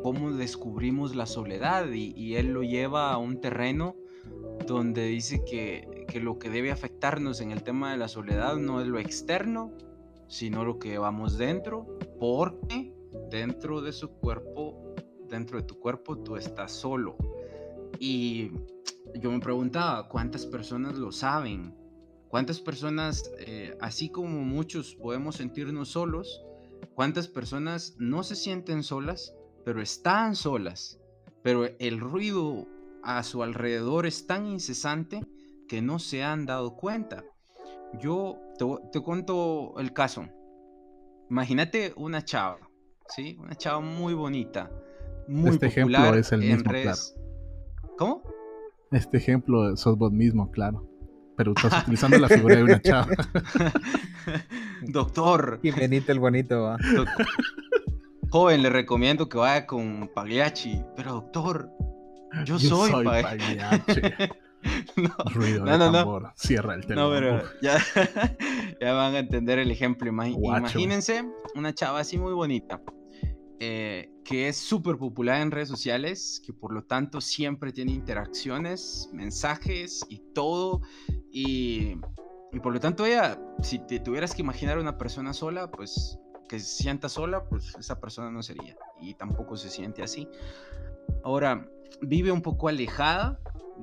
cómo descubrimos la soledad y, él lo lleva a un terreno donde dice que, que lo que debe afectarnos en el tema de la soledad no es lo externo, sino lo que vamos dentro, porque dentro de su cuerpo, dentro de tu cuerpo, tú estás solo. Y yo me preguntaba, ¿cuántas personas lo saben? ¿Cuántas personas, eh, así como muchos podemos sentirnos solos, cuántas personas no se sienten solas, pero están solas? Pero el ruido a su alrededor es tan incesante que no se han dado cuenta. Yo te, te cuento el caso. Imagínate una chava ¿sí? Una chava muy bonita, muy este ejemplo es el mismo, Claro. ¿Cómo? Este ejemplo sos vos mismo, claro. Pero estás <laughs> utilizando la figura de una chava. <laughs> Doctor. Y Benito el bonito, va. Joven, le recomiendo que vaya con Pagliacci. Pero doctor, yo, soy, Pagliacci. <laughs> no, Ruido de tambor. Cierra el teléfono. No, pero ya, ya, van a entender el ejemplo. Imagínense una chava así muy bonita. Eh, que es súper popular en redes sociales, que por lo tanto siempre tiene interacciones, mensajes y todo. Y, por lo tanto ella, si te tuvieras que imaginar una persona sola, pues que se sienta sola, pues esa persona no sería. Y tampoco se siente así. Ahora, vive un poco alejada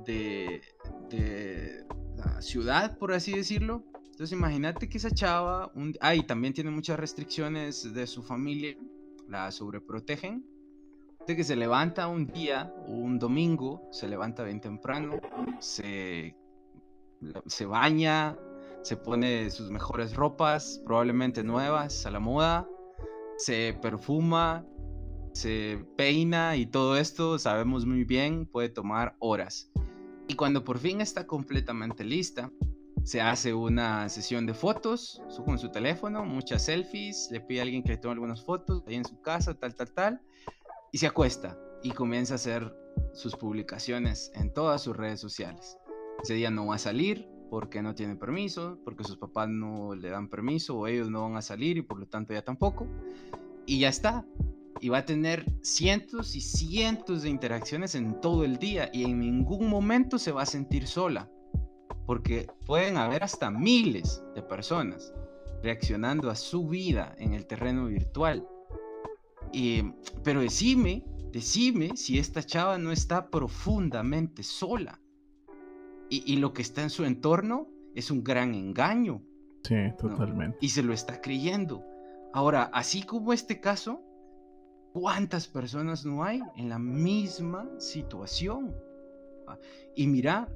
de, la ciudad, por así decirlo. Entonces imagínate que esa chava, un... ah, también tiene muchas restricciones de su familia, la sobreprotegen. De que se levanta un día, un domingo, se levanta bien temprano, se, se baña, se pone sus mejores ropas, probablemente nuevas, a la moda, se perfuma, se peina y todo esto, sabemos muy bien, puede tomar horas. Y cuando por fin está completamente lista, se hace una sesión de fotos con su teléfono, muchas selfies, le pide a alguien que le tome algunas fotos ahí en su casa, tal, tal, tal, y se acuesta y comienza a hacer sus publicaciones en todas sus redes sociales. Ese día no va a salir porque no tiene permiso, porque sus papás no le dan permiso o ellos no van a salir y por lo tanto ya tampoco. Y ya está, y va a tener cientos y cientos de interacciones en todo el día y en ningún momento se va a sentir sola, porque pueden haber hasta miles de personas reaccionando a su vida en el terreno virtual. Y, pero decime, decime si esta chava no está profundamente sola. Y, lo que está en su entorno es un gran engaño. Sí, totalmente. Y se lo está creyendo. Ahora, así como este caso, ¿Cuántas personas no hay en la misma situación? Ah, y mira,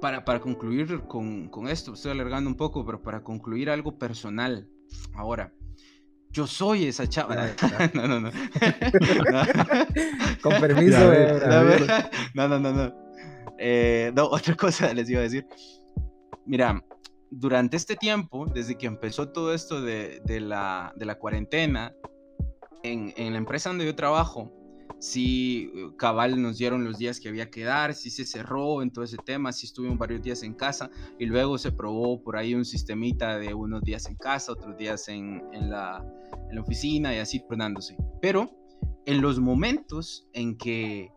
para, para concluir con, con, esto, estoy alargando un poco, pero para concluir algo personal. Ahora, yo soy esa chava. <laughs> no, no, no. <laughs> Con <laughs> permiso. no, no, no, no. Eh, no, otra cosa les iba a decir. Mira, durante este tiempo, desde que empezó todo esto de, la, de la, cuarentena, en, en, la empresa donde yo trabajo, sí, cabal nos dieron los días que había que dar, sí se cerró en todo ese tema, sí estuvimos varios días en casa y luego se probó por ahí un sistemita de unos días en casa, otros días en, en la, oficina y así tornándose. Pero en los momentos en que,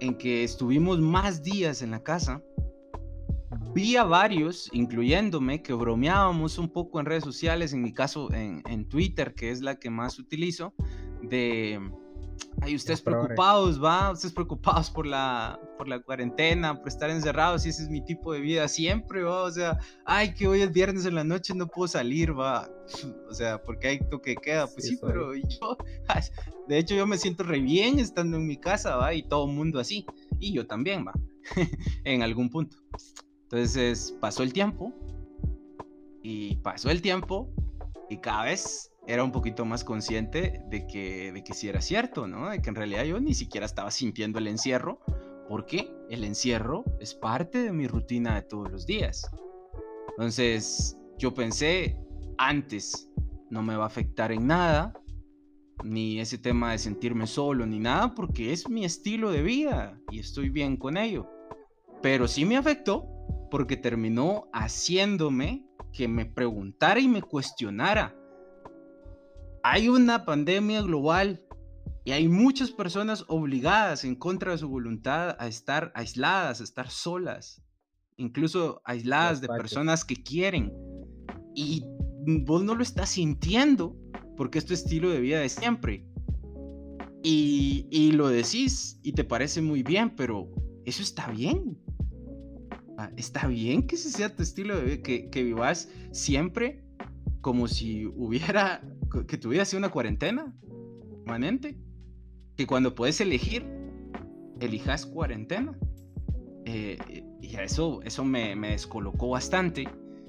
en que estuvimos más días en la casa, vi a varios, incluyéndome, que bromeábamos un poco en redes sociales, en mi caso en, en Twitter, que es la que más utilizo, de Ay, ustedes preocupados, ¿va? Ustedes preocupados por la, por la cuarentena, por estar encerrados, y ese es mi tipo de vida siempre, ¿va? O sea, ay, que hoy es viernes en la noche, no puedo salir, ¿va? <laughs> O sea, porque hay toque queda, pues sí, pero <laughs> yo, de hecho yo me siento re bien estando en mi casa, ¿va? Y todo el mundo así, y yo también, ¿va? <laughs> en algún punto. Entonces pasó el tiempo, y pasó el tiempo, y cada vez era un poquito más consciente de que, de que sí era cierto, ¿no? De que en realidad yo ni siquiera estaba sintiendo el encierro, porque el encierro es parte de mi rutina de todos los días. Entonces, yo pensé, antes no me va a afectar en nada, ni ese tema de sentirme solo, ni nada, porque es mi estilo de vida y estoy bien con ello. Pero sí me afectó porque terminó haciéndome que me preguntara y me cuestionara hay una pandemia global y hay muchas personas obligadas en contra de su voluntad a estar aisladas, a estar solas, incluso aisladas de personas que quieren. Y vos no lo estás sintiendo porque es tu estilo de vida de siempre. Y, lo decís y te parece muy bien, pero eso está bien. Ah, está bien que ese sea tu estilo de vida, que, que vivas siempre como si hubiera que tu vida sea una cuarentena permanente. Que cuando puedes elegir, elijas cuarentena. Eh, y eso, eso me, me, descolocó bastante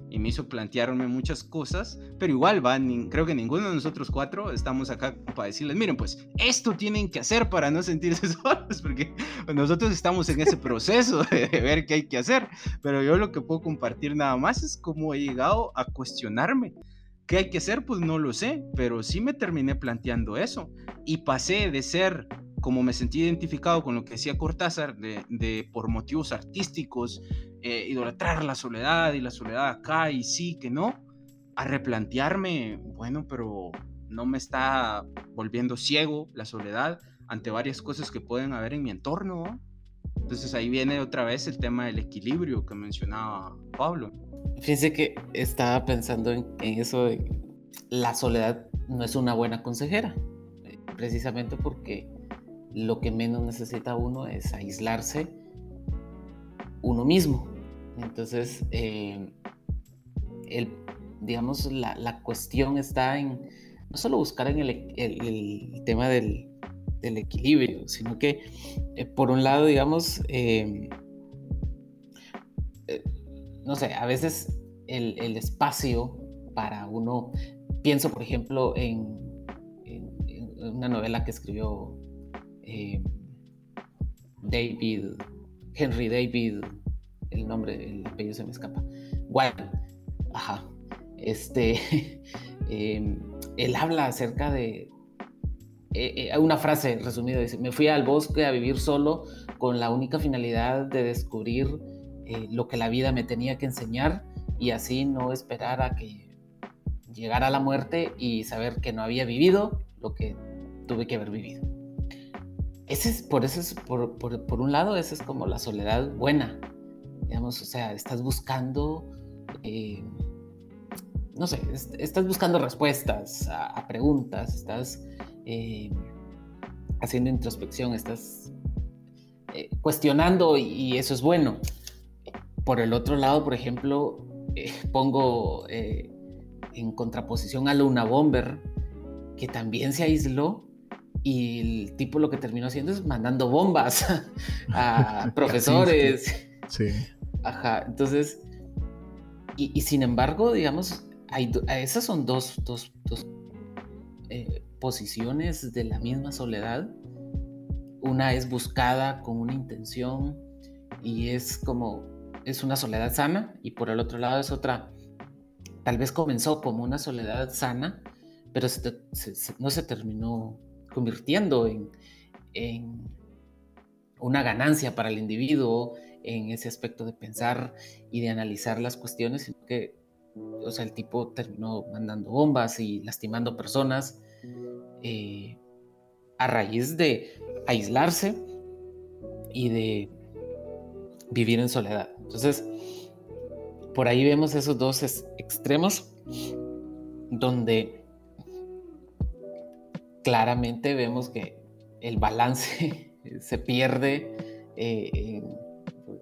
y me hizo plantearme muchas cosas, pero igual, va, creo que ninguno de nosotros cuatro estamos acá para decirles, miren, pues esto tienen que hacer para no sentirse <laughs> solos, porque nosotros estamos en ese proceso de ver qué hay que hacer, pero yo lo que puedo compartir nada más es cómo he llegado a cuestionarme ¿Qué hay que hacer? Pues no lo sé, pero sí me terminé planteando eso. Y pasé de ser, como me sentí identificado con lo que decía Cortázar, de, por motivos artísticos, eh, idolatrar la soledad y la soledad acá y sí, que no, a replantearme, bueno, pero no me está volviendo ciego la soledad ante varias cosas que pueden haber en mi entorno. Entonces ahí viene otra vez el tema del equilibrio que mencionaba Pablo. Fíjense que estaba pensando en, eso de la soledad no es una buena consejera, precisamente porque lo que menos necesita uno es aislarse uno mismo. Entonces, eh, el, digamos, la, cuestión está en no solo buscar en el, tema del, equilibrio, sino que, eh, por un lado, digamos, eh, no sé, a veces el, espacio para uno, pienso por ejemplo en, una novela que escribió eh, David, Henry David, el nombre, el apellido se me escapa, White, ajá, este, <laughs> em, él habla acerca de, eh, eh, una frase resumida, dice, me fui al bosque a vivir solo con la única finalidad de descubrir eh, lo que la vida me tenía que enseñar y así no esperar a que llegara la muerte y saber que no había vivido lo que tuve que haber vivido. Ese es, por eso es, por, por, un lado, esa es como la soledad buena, digamos, o sea, estás buscando, eh, no sé, estás buscando respuestas a, preguntas, estás eh, haciendo introspección, estás cuestionando y eso es bueno. Por el otro lado, por ejemplo, eh, <laughs> pongo eh, en contraposición a Luna Bomber, que también se aisló y el tipo lo que terminó haciendo es mandando bombas <laughs> a <laughs> profesores. Sí. Ajá, entonces, y, sin embargo, digamos, hay, esas son dos, dos, dos eh, posiciones de la misma soledad. Una es buscada con una intención y es como, es una soledad sana y por el otro lado es otra, tal vez comenzó como una soledad sana, pero no se terminó convirtiendo en, en una ganancia para el individuo en ese aspecto de pensar y de analizar las cuestiones, sino que, o sea, el tipo terminó mandando bombas y lastimando personas eh, a raíz de aislarse y de vivir en soledad. Entonces, por ahí vemos esos dos extremos donde claramente vemos que el balance <laughs> se pierde eh,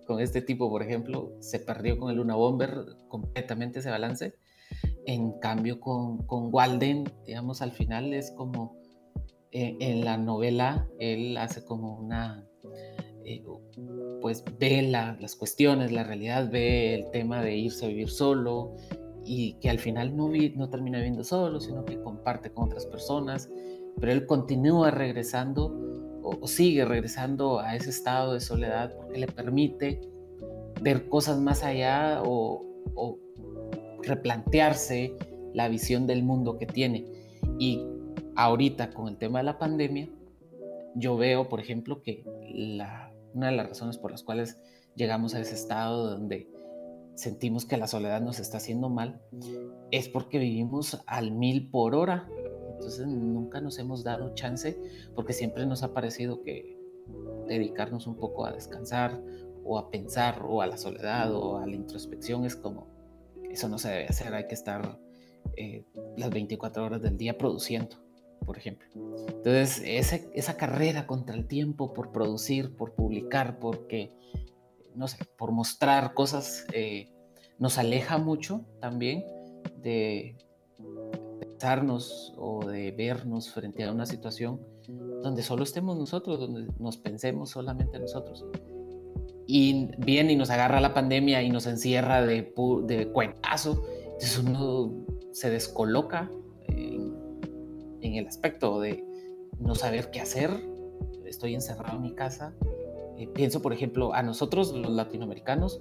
con este tipo, por ejemplo, se perdió con el Luna Bomber completamente ese balance. En cambio, con, con Walden, digamos, al final es como eh, en la novela, él hace como una, eh, pues ve las cuestiones, la realidad, ve el tema de irse a vivir solo y que al final no, no termina viviendo solo, sino que comparte con otras personas, pero él continúa regresando o, sigue regresando a ese estado de soledad porque le permite ver cosas más allá o, replantearse la visión del mundo que tiene. Y ahorita con el tema de la pandemia, yo veo, por ejemplo, que la, una de las razones por las cuales llegamos a ese estado donde sentimos que la soledad nos está haciendo mal es porque vivimos al mil por hora. Entonces nunca nos hemos dado chance porque siempre nos ha parecido que dedicarnos un poco a descansar o a pensar o a la soledad o a la introspección es como, eso no se debe hacer, hay que estar eh, las 24 horas del día produciendo, por ejemplo. Entonces esa carrera contra el tiempo por producir, por publicar, porque, no sé, por mostrar cosas, eh, nos aleja mucho también de, o de vernos frente a una situación donde solo estemos nosotros, donde nos pensemos solamente nosotros. Y viene y nos agarra la pandemia y nos encierra de, de cuentazo, entonces uno se descoloca el aspecto de no saber qué hacer, estoy encerrado en mi casa. Eh, pienso, por ejemplo, a nosotros los latinoamericanos,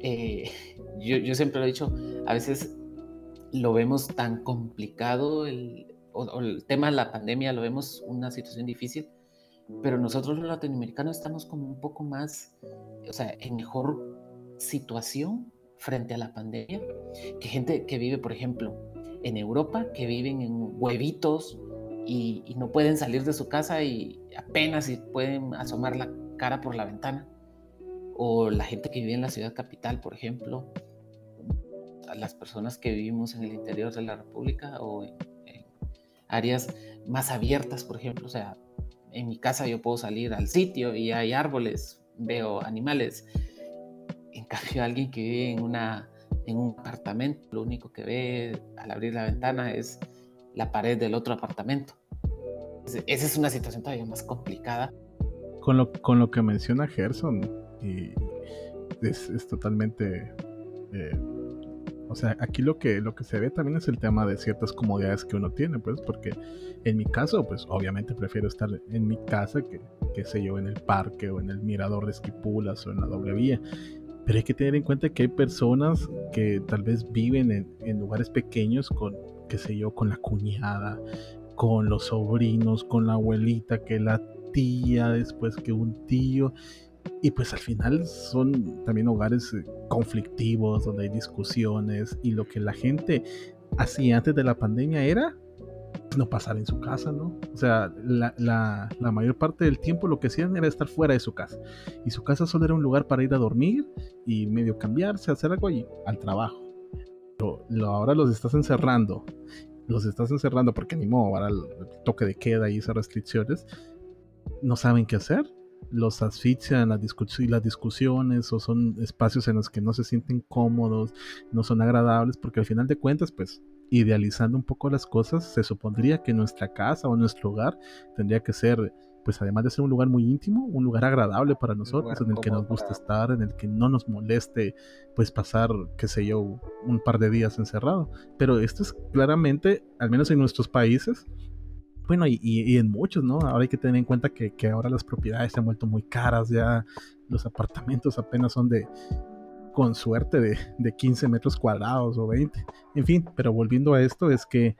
eh, <laughs> yo, yo siempre lo he dicho, a veces lo vemos tan complicado, el, o, el tema de la pandemia lo vemos una situación difícil, pero nosotros los latinoamericanos estamos como un poco más, o sea, en mejor situación frente a la pandemia que gente que vive, por ejemplo, en Europa, que viven en huevitos y, y no pueden salir de su casa y apenas si pueden asomar la cara por la ventana. O la gente que vive en la ciudad capital, por ejemplo, las personas que vivimos en el interior de la República o en, áreas más abiertas, por ejemplo. O sea, en mi casa yo puedo salir al sitio y hay árboles, veo animales. En cambio, alguien que vive en, una, en un apartamento, lo único que ve al abrir la ventana es la pared del otro apartamento. Esa es una situación todavía más complicada. Con lo, con lo que menciona Gerson, y es, es totalmente eh, o sea, aquí lo que, lo que se ve también es el tema de ciertas comodidades que uno tiene, pues, porque en mi caso, pues, obviamente prefiero estar en mi casa que, qué sé yo, en el parque o en el mirador de Esquipulas o en la doble vía. Pero hay que tener en cuenta que hay personas que tal vez viven en, en lugares pequeños con, qué sé yo, con la cuñada, con los sobrinos, con la abuelita, que la tía, después que un tío. Y pues al final son también hogares eh, conflictivos, donde hay discusiones y lo que la gente hacía antes de la pandemia era no pasar en su casa, ¿no? O sea, la, la, mayor parte del tiempo lo que hacían era estar fuera de su casa. Y su casa solo era un lugar para ir a dormir y medio cambiarse, hacer algo y al trabajo. Pero ahora los estás encerrando. Los estás encerrando porque ni modo, ahora el toque de queda y esas restricciones. No saben qué hacer los asfixian las, las discusiones o son espacios en los que no se sienten cómodos, no son agradables, porque al final de cuentas, pues idealizando un poco las cosas, se supondría que nuestra casa o nuestro hogar tendría que ser, pues además de ser un lugar muy íntimo, un lugar agradable para nosotros, en el que nos gusta estar, en el que no nos moleste, pues pasar, qué sé yo, un par de días encerrado. Pero esto es claramente, al menos en nuestros países, bueno, y, en muchos, ¿no? Ahora hay que tener en cuenta que, que ahora las propiedades se han vuelto muy caras, ya los apartamentos apenas son de, con suerte, de, de 15 metros cuadrados o 20. En fin, pero volviendo a esto, es que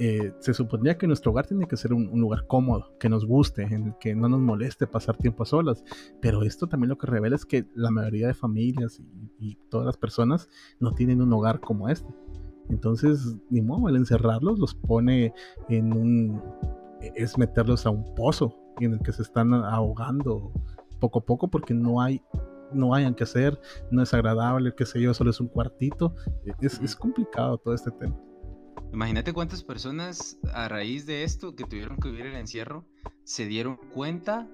eh, se suponía que nuestro hogar tiene que ser un, lugar cómodo, que nos guste, en el que no nos moleste pasar tiempo a solas. Pero esto también lo que revela es que la mayoría de familias y, todas las personas no tienen un hogar como este. Entonces, ni modo, el encerrarlos los pone en un... es meterlos a un pozo en el que se están ahogando poco a poco porque no hay no hayan que hacer, no es agradable, qué sé yo, solo es un cuartito. Es, es complicado todo este tema. Imagínate cuántas personas a raíz de esto que tuvieron que vivir el encierro se dieron cuenta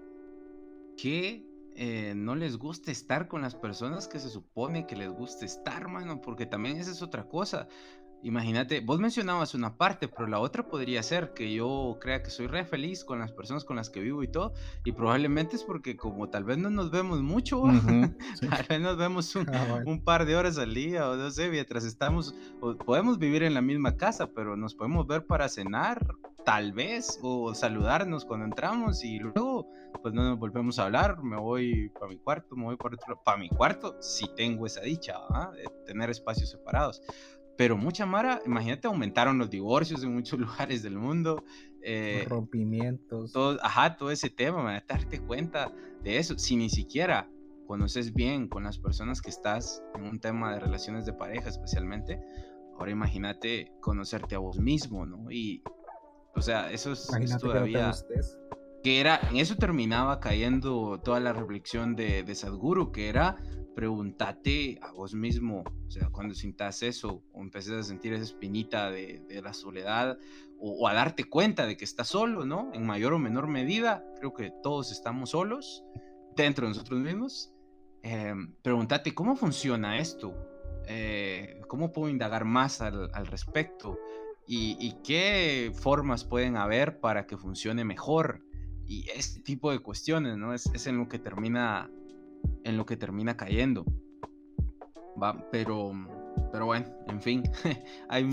que eh, no les gusta estar con las personas que se supone que les gusta estar, mano, porque también esa es otra cosa. Imagínate, vos mencionabas una parte, pero la otra podría ser que yo crea que soy re feliz con las personas con las que vivo y todo, y probablemente es porque como tal vez no nos vemos mucho, <laughs> tal vez nos vemos ah, un, par de horas al día, o no sé, mientras estamos, o podemos vivir en la misma casa, pero nos podemos ver para cenar, tal vez, o saludarnos cuando entramos y luego pues no nos volvemos a hablar, me voy para mi cuarto, me voy para otro, para mi cuarto, si tengo esa dicha, de tener espacios separados pero mucha Mara, imagínate, aumentaron los divorcios en muchos <laughs> lugares del mundo. Eh, rompimientos. Todo, ajá, todo ese tema, darte cuenta de eso. Si ni siquiera conoces bien con las personas que estás en un tema de relaciones de pareja especialmente, ahora imagínate conocerte a vos mismo, ¿no? Y, o sea, eso es, todavía... Que, era, en eso terminaba cayendo toda la reflexión de, de Sadhguru, que era pregúntate a vos mismo, o sea, cuando sintas eso o empeces a sentir esa espinita de, la soledad o, a darte cuenta de que estás solo, ¿no? En mayor o menor medida, creo que todos estamos solos dentro de nosotros mismos. Eh, pregúntate cómo funciona esto, eh, cómo puedo indagar más al, respecto y, qué formas pueden haber para que funcione mejor. Y este tipo de cuestiones, ¿no? Es, es en lo que termina en lo que termina cayendo. Va, pero, pero bueno, en fin, <laughs> hay,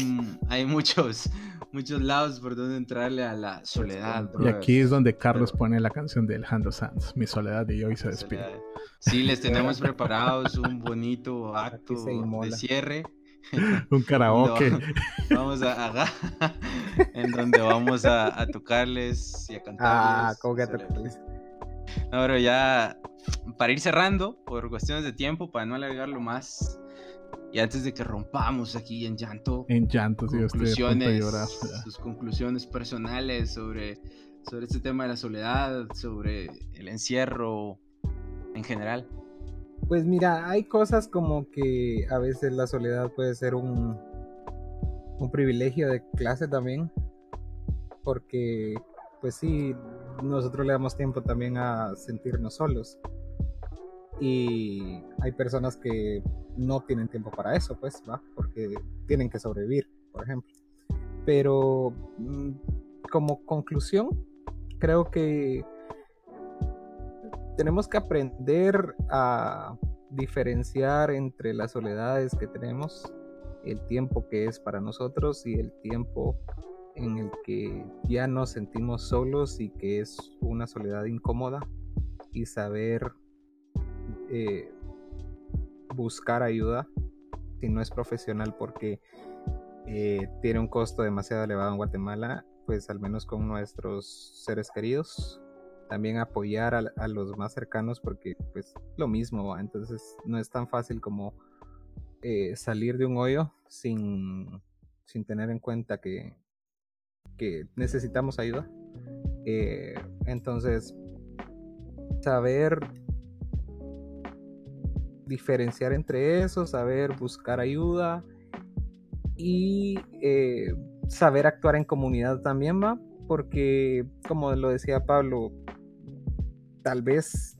hay muchos, muchos lados por donde entrarle a la soledad. Y aquí es donde Carlos pone la canción de Alejandro Sanz, Mi soledad y hoy se despide. Sí, les <laughs> tenemos preparados un bonito acto de cierre. <laughs> un karaoke. vamos a, <laughs> en donde vamos a, tocarles y a cantarles. Ah, ¿cómo que tocarles? No, pero ya para ir cerrando, por cuestiones de tiempo, para no alargarlo más, y antes de que rompamos aquí en llanto, en llanto, conclusiones, sus conclusiones personales sobre, sobre este tema de la soledad, sobre el encierro en general. Pues mira, hay cosas como que a veces la soledad puede ser un, un privilegio de clase también, porque pues sí, nosotros le damos tiempo también a sentirnos solos. Y hay personas que no tienen tiempo para eso, pues, ¿va? Porque tienen que sobrevivir, por ejemplo. Pero mm, como conclusión, creo que tenemos que aprender a diferenciar entre las soledades que tenemos, el tiempo que es para nosotros y el tiempo en el que ya nos sentimos solos y que es una soledad incómoda y saber eh, buscar ayuda si no es profesional porque eh, tiene un costo demasiado elevado en Guatemala, pues al menos con nuestros seres queridos. También apoyar a, los más cercanos porque pues lo mismo, entonces no es tan fácil como eh, salir de un hoyo sin, sin tener en cuenta que, que necesitamos ayuda. Eh, entonces, saber diferenciar entre eso, saber buscar ayuda y eh, saber actuar en comunidad también va, porque como lo decía Pablo, tal vez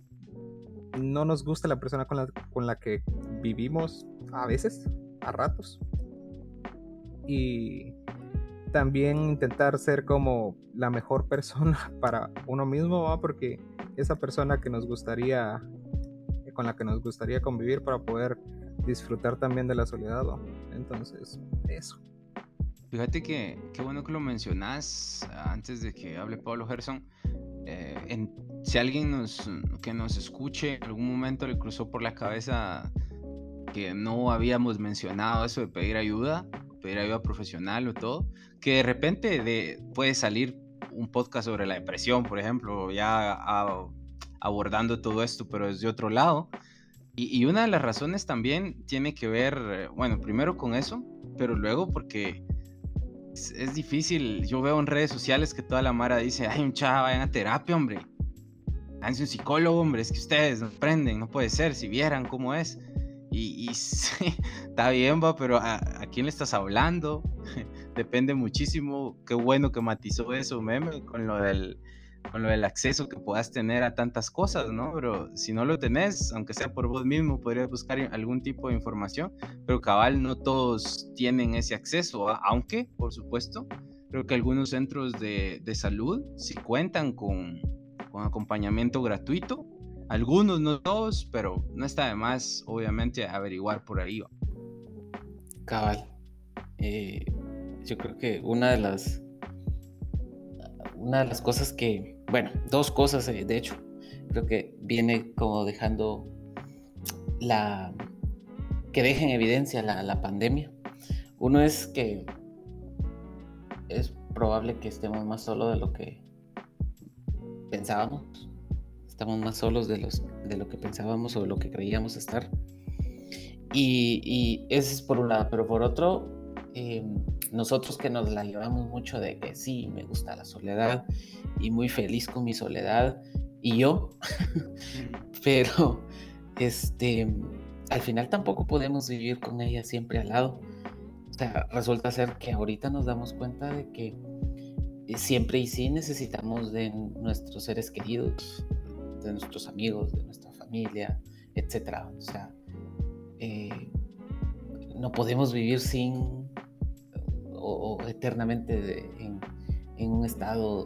no nos gusta la persona con la, con la que vivimos a veces, a ratos. Y también intentar ser como la mejor <laughs> persona para uno mismo, porque esa persona que nos gustaría, con la que nos gustaría convivir para poder disfrutar también de la soledad. Entonces, eso. Fíjate que qué bueno que lo mencionas antes de que hable Pablo Gerson. Eh, si alguien nos, que nos escuche en algún momento le cruzó por la cabeza que no habíamos mencionado eso de pedir ayuda, pedir ayuda profesional o todo, que de repente de, puede salir un podcast sobre la depresión, por ejemplo, ya abordando todo esto, pero desde otro lado. Y, y, una de las razones también tiene que ver, bueno, primero con eso, pero luego porque es, difícil. Yo veo en redes sociales que toda la Mara dice, ay, un chava, vayan a terapia, hombre. Háganse un psicólogo, hombre. Es que ustedes no aprenden, no puede ser, si vieran cómo es. Y, <laughs> está bien, va, pero ¿a, quién le estás hablando? <laughs> Depende muchísimo. Qué bueno que matizó eso, meme, con lo del con lo del acceso que puedas tener a tantas cosas, ¿no? Pero si no lo tenés, aunque sea por vos mismo, podrías buscar algún tipo de información, pero cabal, no todos tienen ese acceso, aunque, por supuesto, creo que algunos centros de, de salud sí cuentan con, con, acompañamiento gratuito, algunos, no todos, pero no está de más, obviamente, averiguar por ahí. Cabal. Eh, yo creo que una de las una de las cosas que, bueno, dos cosas eh, de hecho, creo que viene como dejando la, que deja en evidencia la, pandemia. Uno es que es probable que estemos más solos de lo que pensábamos. Estamos más solos de, los, de lo que pensábamos o de lo que creíamos estar. Y, y ese es por un lado, pero por otro, eh, nosotros que nos la llevamos mucho de que sí, me gusta la soledad y muy feliz con mi soledad y yo, <laughs> pero este, al final tampoco podemos vivir con ella siempre al lado. O sea, resulta ser que ahorita nos damos cuenta de que eh, siempre y sí necesitamos de nuestros seres queridos, de nuestros amigos, de nuestra familia, etc. O sea, eh, no podemos vivir sin o, eternamente en, un estado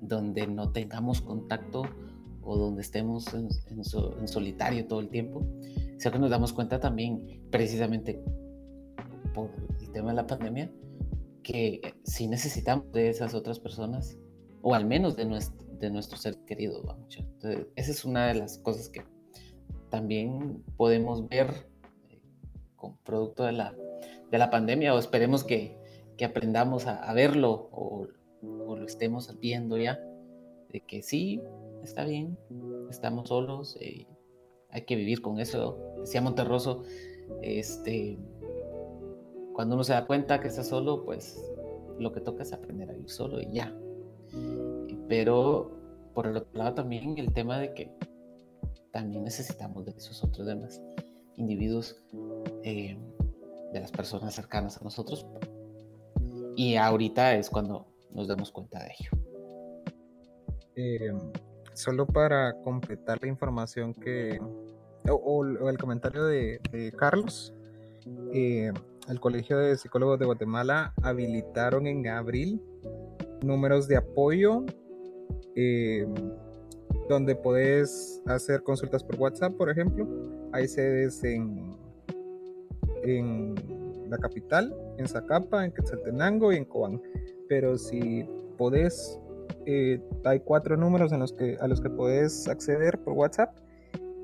donde no tengamos contacto o donde estemos en, solitario todo el tiempo. O sea que nos damos cuenta también, precisamente por el tema de la pandemia, que si necesitamos de esas otras personas, o al menos de nuestro, ser querido. Entonces, esa es una de las cosas que también podemos ver eh, con producto de la de la pandemia o esperemos que, aprendamos a, verlo o, lo estemos viendo ya, de que sí, está bien, estamos solos, eh, hay que vivir con eso. Decía Monterroso, este, cuando uno se da cuenta que está solo, pues lo que toca es aprender a vivir solo y ya. Pero por el otro lado también el tema de que también necesitamos de esos otros demás individuos eh, de las personas cercanas a nosotros. Y ahorita es cuando nos damos cuenta de ello. Eh, solo para completar la información que, o, el comentario de, Carlos, eh, el Colegio de Psicólogos de Guatemala habilitaron en abril números de apoyo eh, donde puedes hacer consultas por WhatsApp, por ejemplo. Hay sedes en en la capital, en Zacapa, en Quetzaltenango y en Cobán. Pero si podés, eh, hay cuatro números en los que, a los que podés acceder por WhatsApp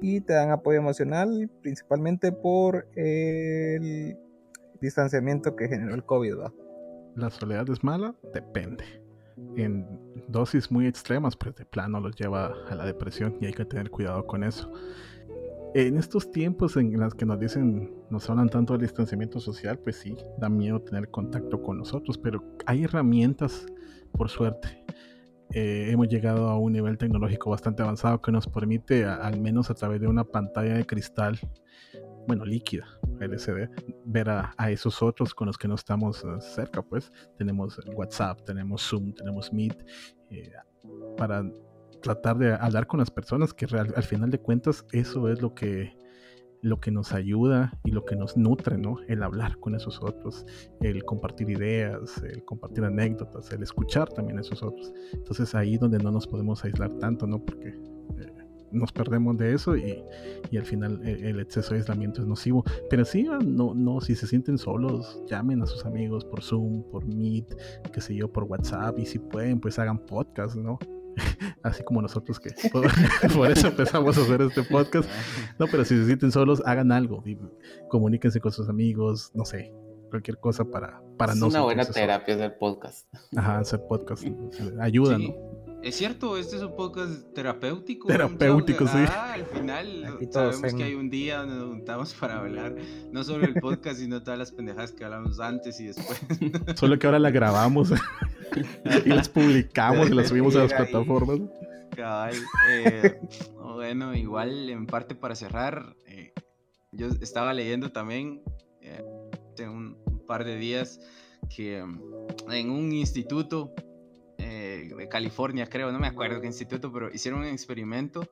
y te dan apoyo emocional, principalmente por el distanciamiento que generó el COVID. ¿La soledad es mala? Depende. En dosis muy extremas, pues de plano los lleva a la depresión y hay que tener cuidado con eso en estos tiempos en los que nos dicen, nos hablan tanto del distanciamiento social, pues sí, da miedo tener contacto con nosotros, pero hay herramientas, por suerte. Eh, hemos llegado a un nivel tecnológico bastante avanzado que nos permite, al menos a través de una pantalla de cristal, bueno, líquida, LCD, ver a, esos otros con los que no estamos eh, cerca, pues tenemos WhatsApp, tenemos Zoom, tenemos Meet, eh, para tratar de hablar con las personas, que al final de cuentas eso es lo que, lo que nos ayuda y lo que nos nutre, ¿no? El hablar con esos otros, el compartir ideas, el compartir anécdotas, el escuchar también a esos otros. Entonces ahí donde no nos podemos aislar tanto, ¿no? Porque eh, nos perdemos de eso y, y al final el, el, exceso de aislamiento es nocivo. Pero sí, ah, no, no, si se sienten solos, llamen a sus amigos por Zoom, por Meet, qué sé yo, por WhatsApp y si pueden, pues hagan podcast, ¿no? <laughs> Así como nosotros que <laughs> por, eso empezamos a hacer este podcast. No, pero si se sienten solos, hagan algo. comuníquense con sus amigos, no sé, cualquier cosa para, para es no una buena terapia hacer podcast. Ajá, hacer podcast. <laughs> Ayuda, ¿no? Es cierto, este es un podcast terapéutico. Terapéutico, sí. Ah, al final sabemos que hay un día donde nos juntamos para hablar no solo el podcast, sino todas las pendejadas que hablamos antes y después. <laughs> Solo que ahora la grabamos y las publicamos y las subimos a las plataformas. Cabal. Eh, bueno, igual en parte para cerrar, eh, yo estaba leyendo también eh, hace un, par de días que mm, en un instituto de California, creo, no me acuerdo qué instituto, pero hicieron un experimento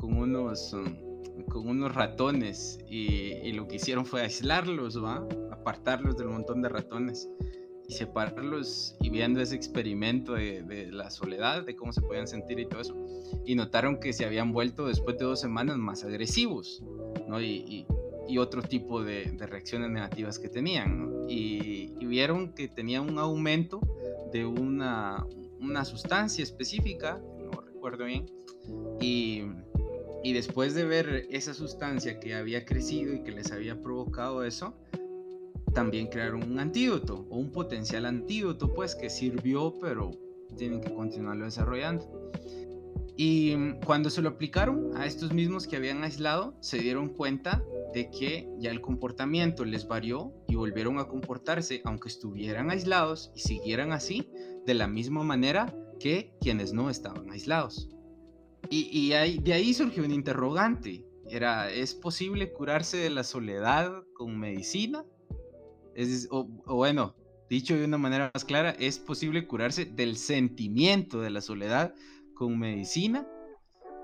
con unos, um, con unos ratones y, lo que hicieron fue aislarlos, ¿va? Apartarlos del montón de ratones y separarlos y viendo ese experimento de, la soledad, de cómo se podían sentir y todo eso. Y notaron que se habían vuelto después de dos semanas más agresivos, ¿no? Y, y, otro tipo de, de, reacciones negativas que tenían, y, y, vieron que tenía un aumento de una, una sustancia específica, no recuerdo bien, y, y después de ver esa sustancia que había crecido y que les había provocado eso, también crearon un antídoto o un potencial antídoto, pues que sirvió, pero tienen que continuarlo desarrollando. Y cuando se lo aplicaron a estos mismos que habían aislado, se dieron cuenta de que ya el comportamiento les varió y volvieron a comportarse, aunque estuvieran aislados y siguieran así, de la misma manera que quienes no estaban aislados. Y, de ahí surgió un interrogante. Era, ¿es posible curarse de la soledad con medicina? O, bueno, dicho de una manera más clara, ¿es posible curarse del sentimiento de la soledad con medicina?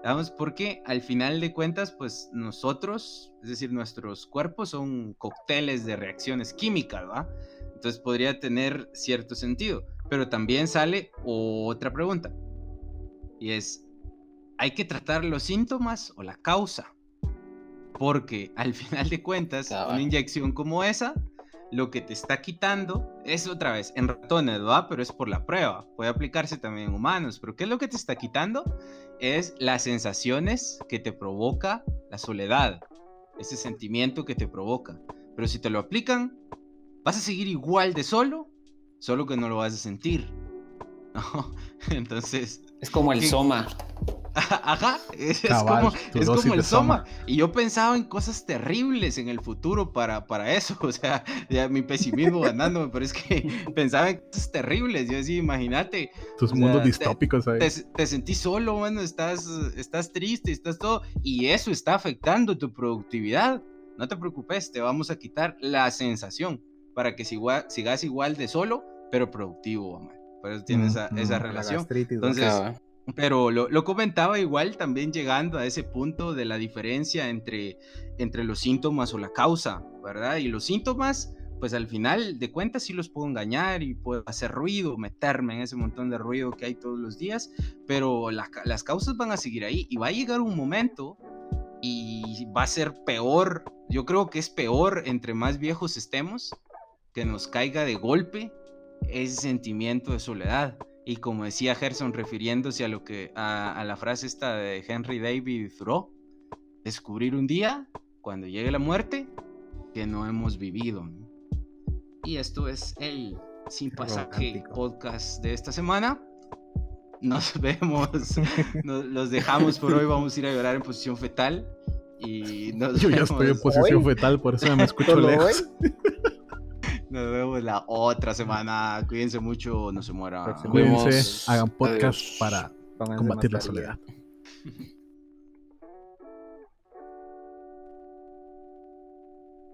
Vamos, porque al final de cuentas, pues nosotros, es decir, nuestros cuerpos son cócteles de reacciones químicas, ¿va? Entonces podría tener cierto sentido. Pero también sale otra pregunta. Y es, ¿hay que tratar los síntomas o la causa? Porque al final de cuentas, una inyección como esa, lo que te está quitando es otra vez en ratones, ¿verdad? Pero es por la prueba. Puede aplicarse también en humanos. Pero ¿qué es lo que te está quitando? Es las sensaciones que te provoca la soledad. Ese sentimiento que te provoca. Pero si te lo aplican, vas a seguir igual de solo solo que no lo vas a sentir. <laughs> Entonces... Es como el soma. <laughs> Ajá, es, como, es como el soma. Y yo pensaba en cosas terribles en el futuro para, para eso. <laughs> O sea, ya mi pesimismo ganándome, pero es que <laughs> pensaba en cosas terribles. Yo decía, imagínate. Tus mundos distópicos ahí. Te, te, sentí solo, bueno, estás, estás triste, estás todo. Y eso está afectando tu productividad. No te preocupes, te vamos a quitar la sensación para que sigas igual de solo pero productivo, man. Por eso tiene esa, esa relación. Entonces, pero lo, comentaba igual también llegando a ese punto de la diferencia entre, entre los síntomas o la causa, ¿verdad? Y los síntomas, pues al final de cuentas sí los puedo engañar y puedo hacer ruido, meterme en ese montón de ruido que hay todos los días, pero las causas van a seguir ahí y va a llegar un momento y va a ser peor, yo creo que es peor entre más viejos estemos, que nos caiga de golpe ese sentimiento de soledad. Y como decía Gerson, refiriéndose a lo que a, la frase esta de Henry David Thoreau, descubrir un día, cuando llegue la muerte, que no hemos vivido. Y esto es el Sin Pasaje podcast de esta semana. Nos <laughs> vemos, <laughs> los dejamos por hoy, vamos a ir a llorar en posición fetal. Y Yo ya estoy en posición fetal, por eso me escucho lejos. <laughs> Nos vemos la otra semana. Cuídense mucho, no se mueran. Cuídense, hagan podcast para combatir la soledad. <laughs>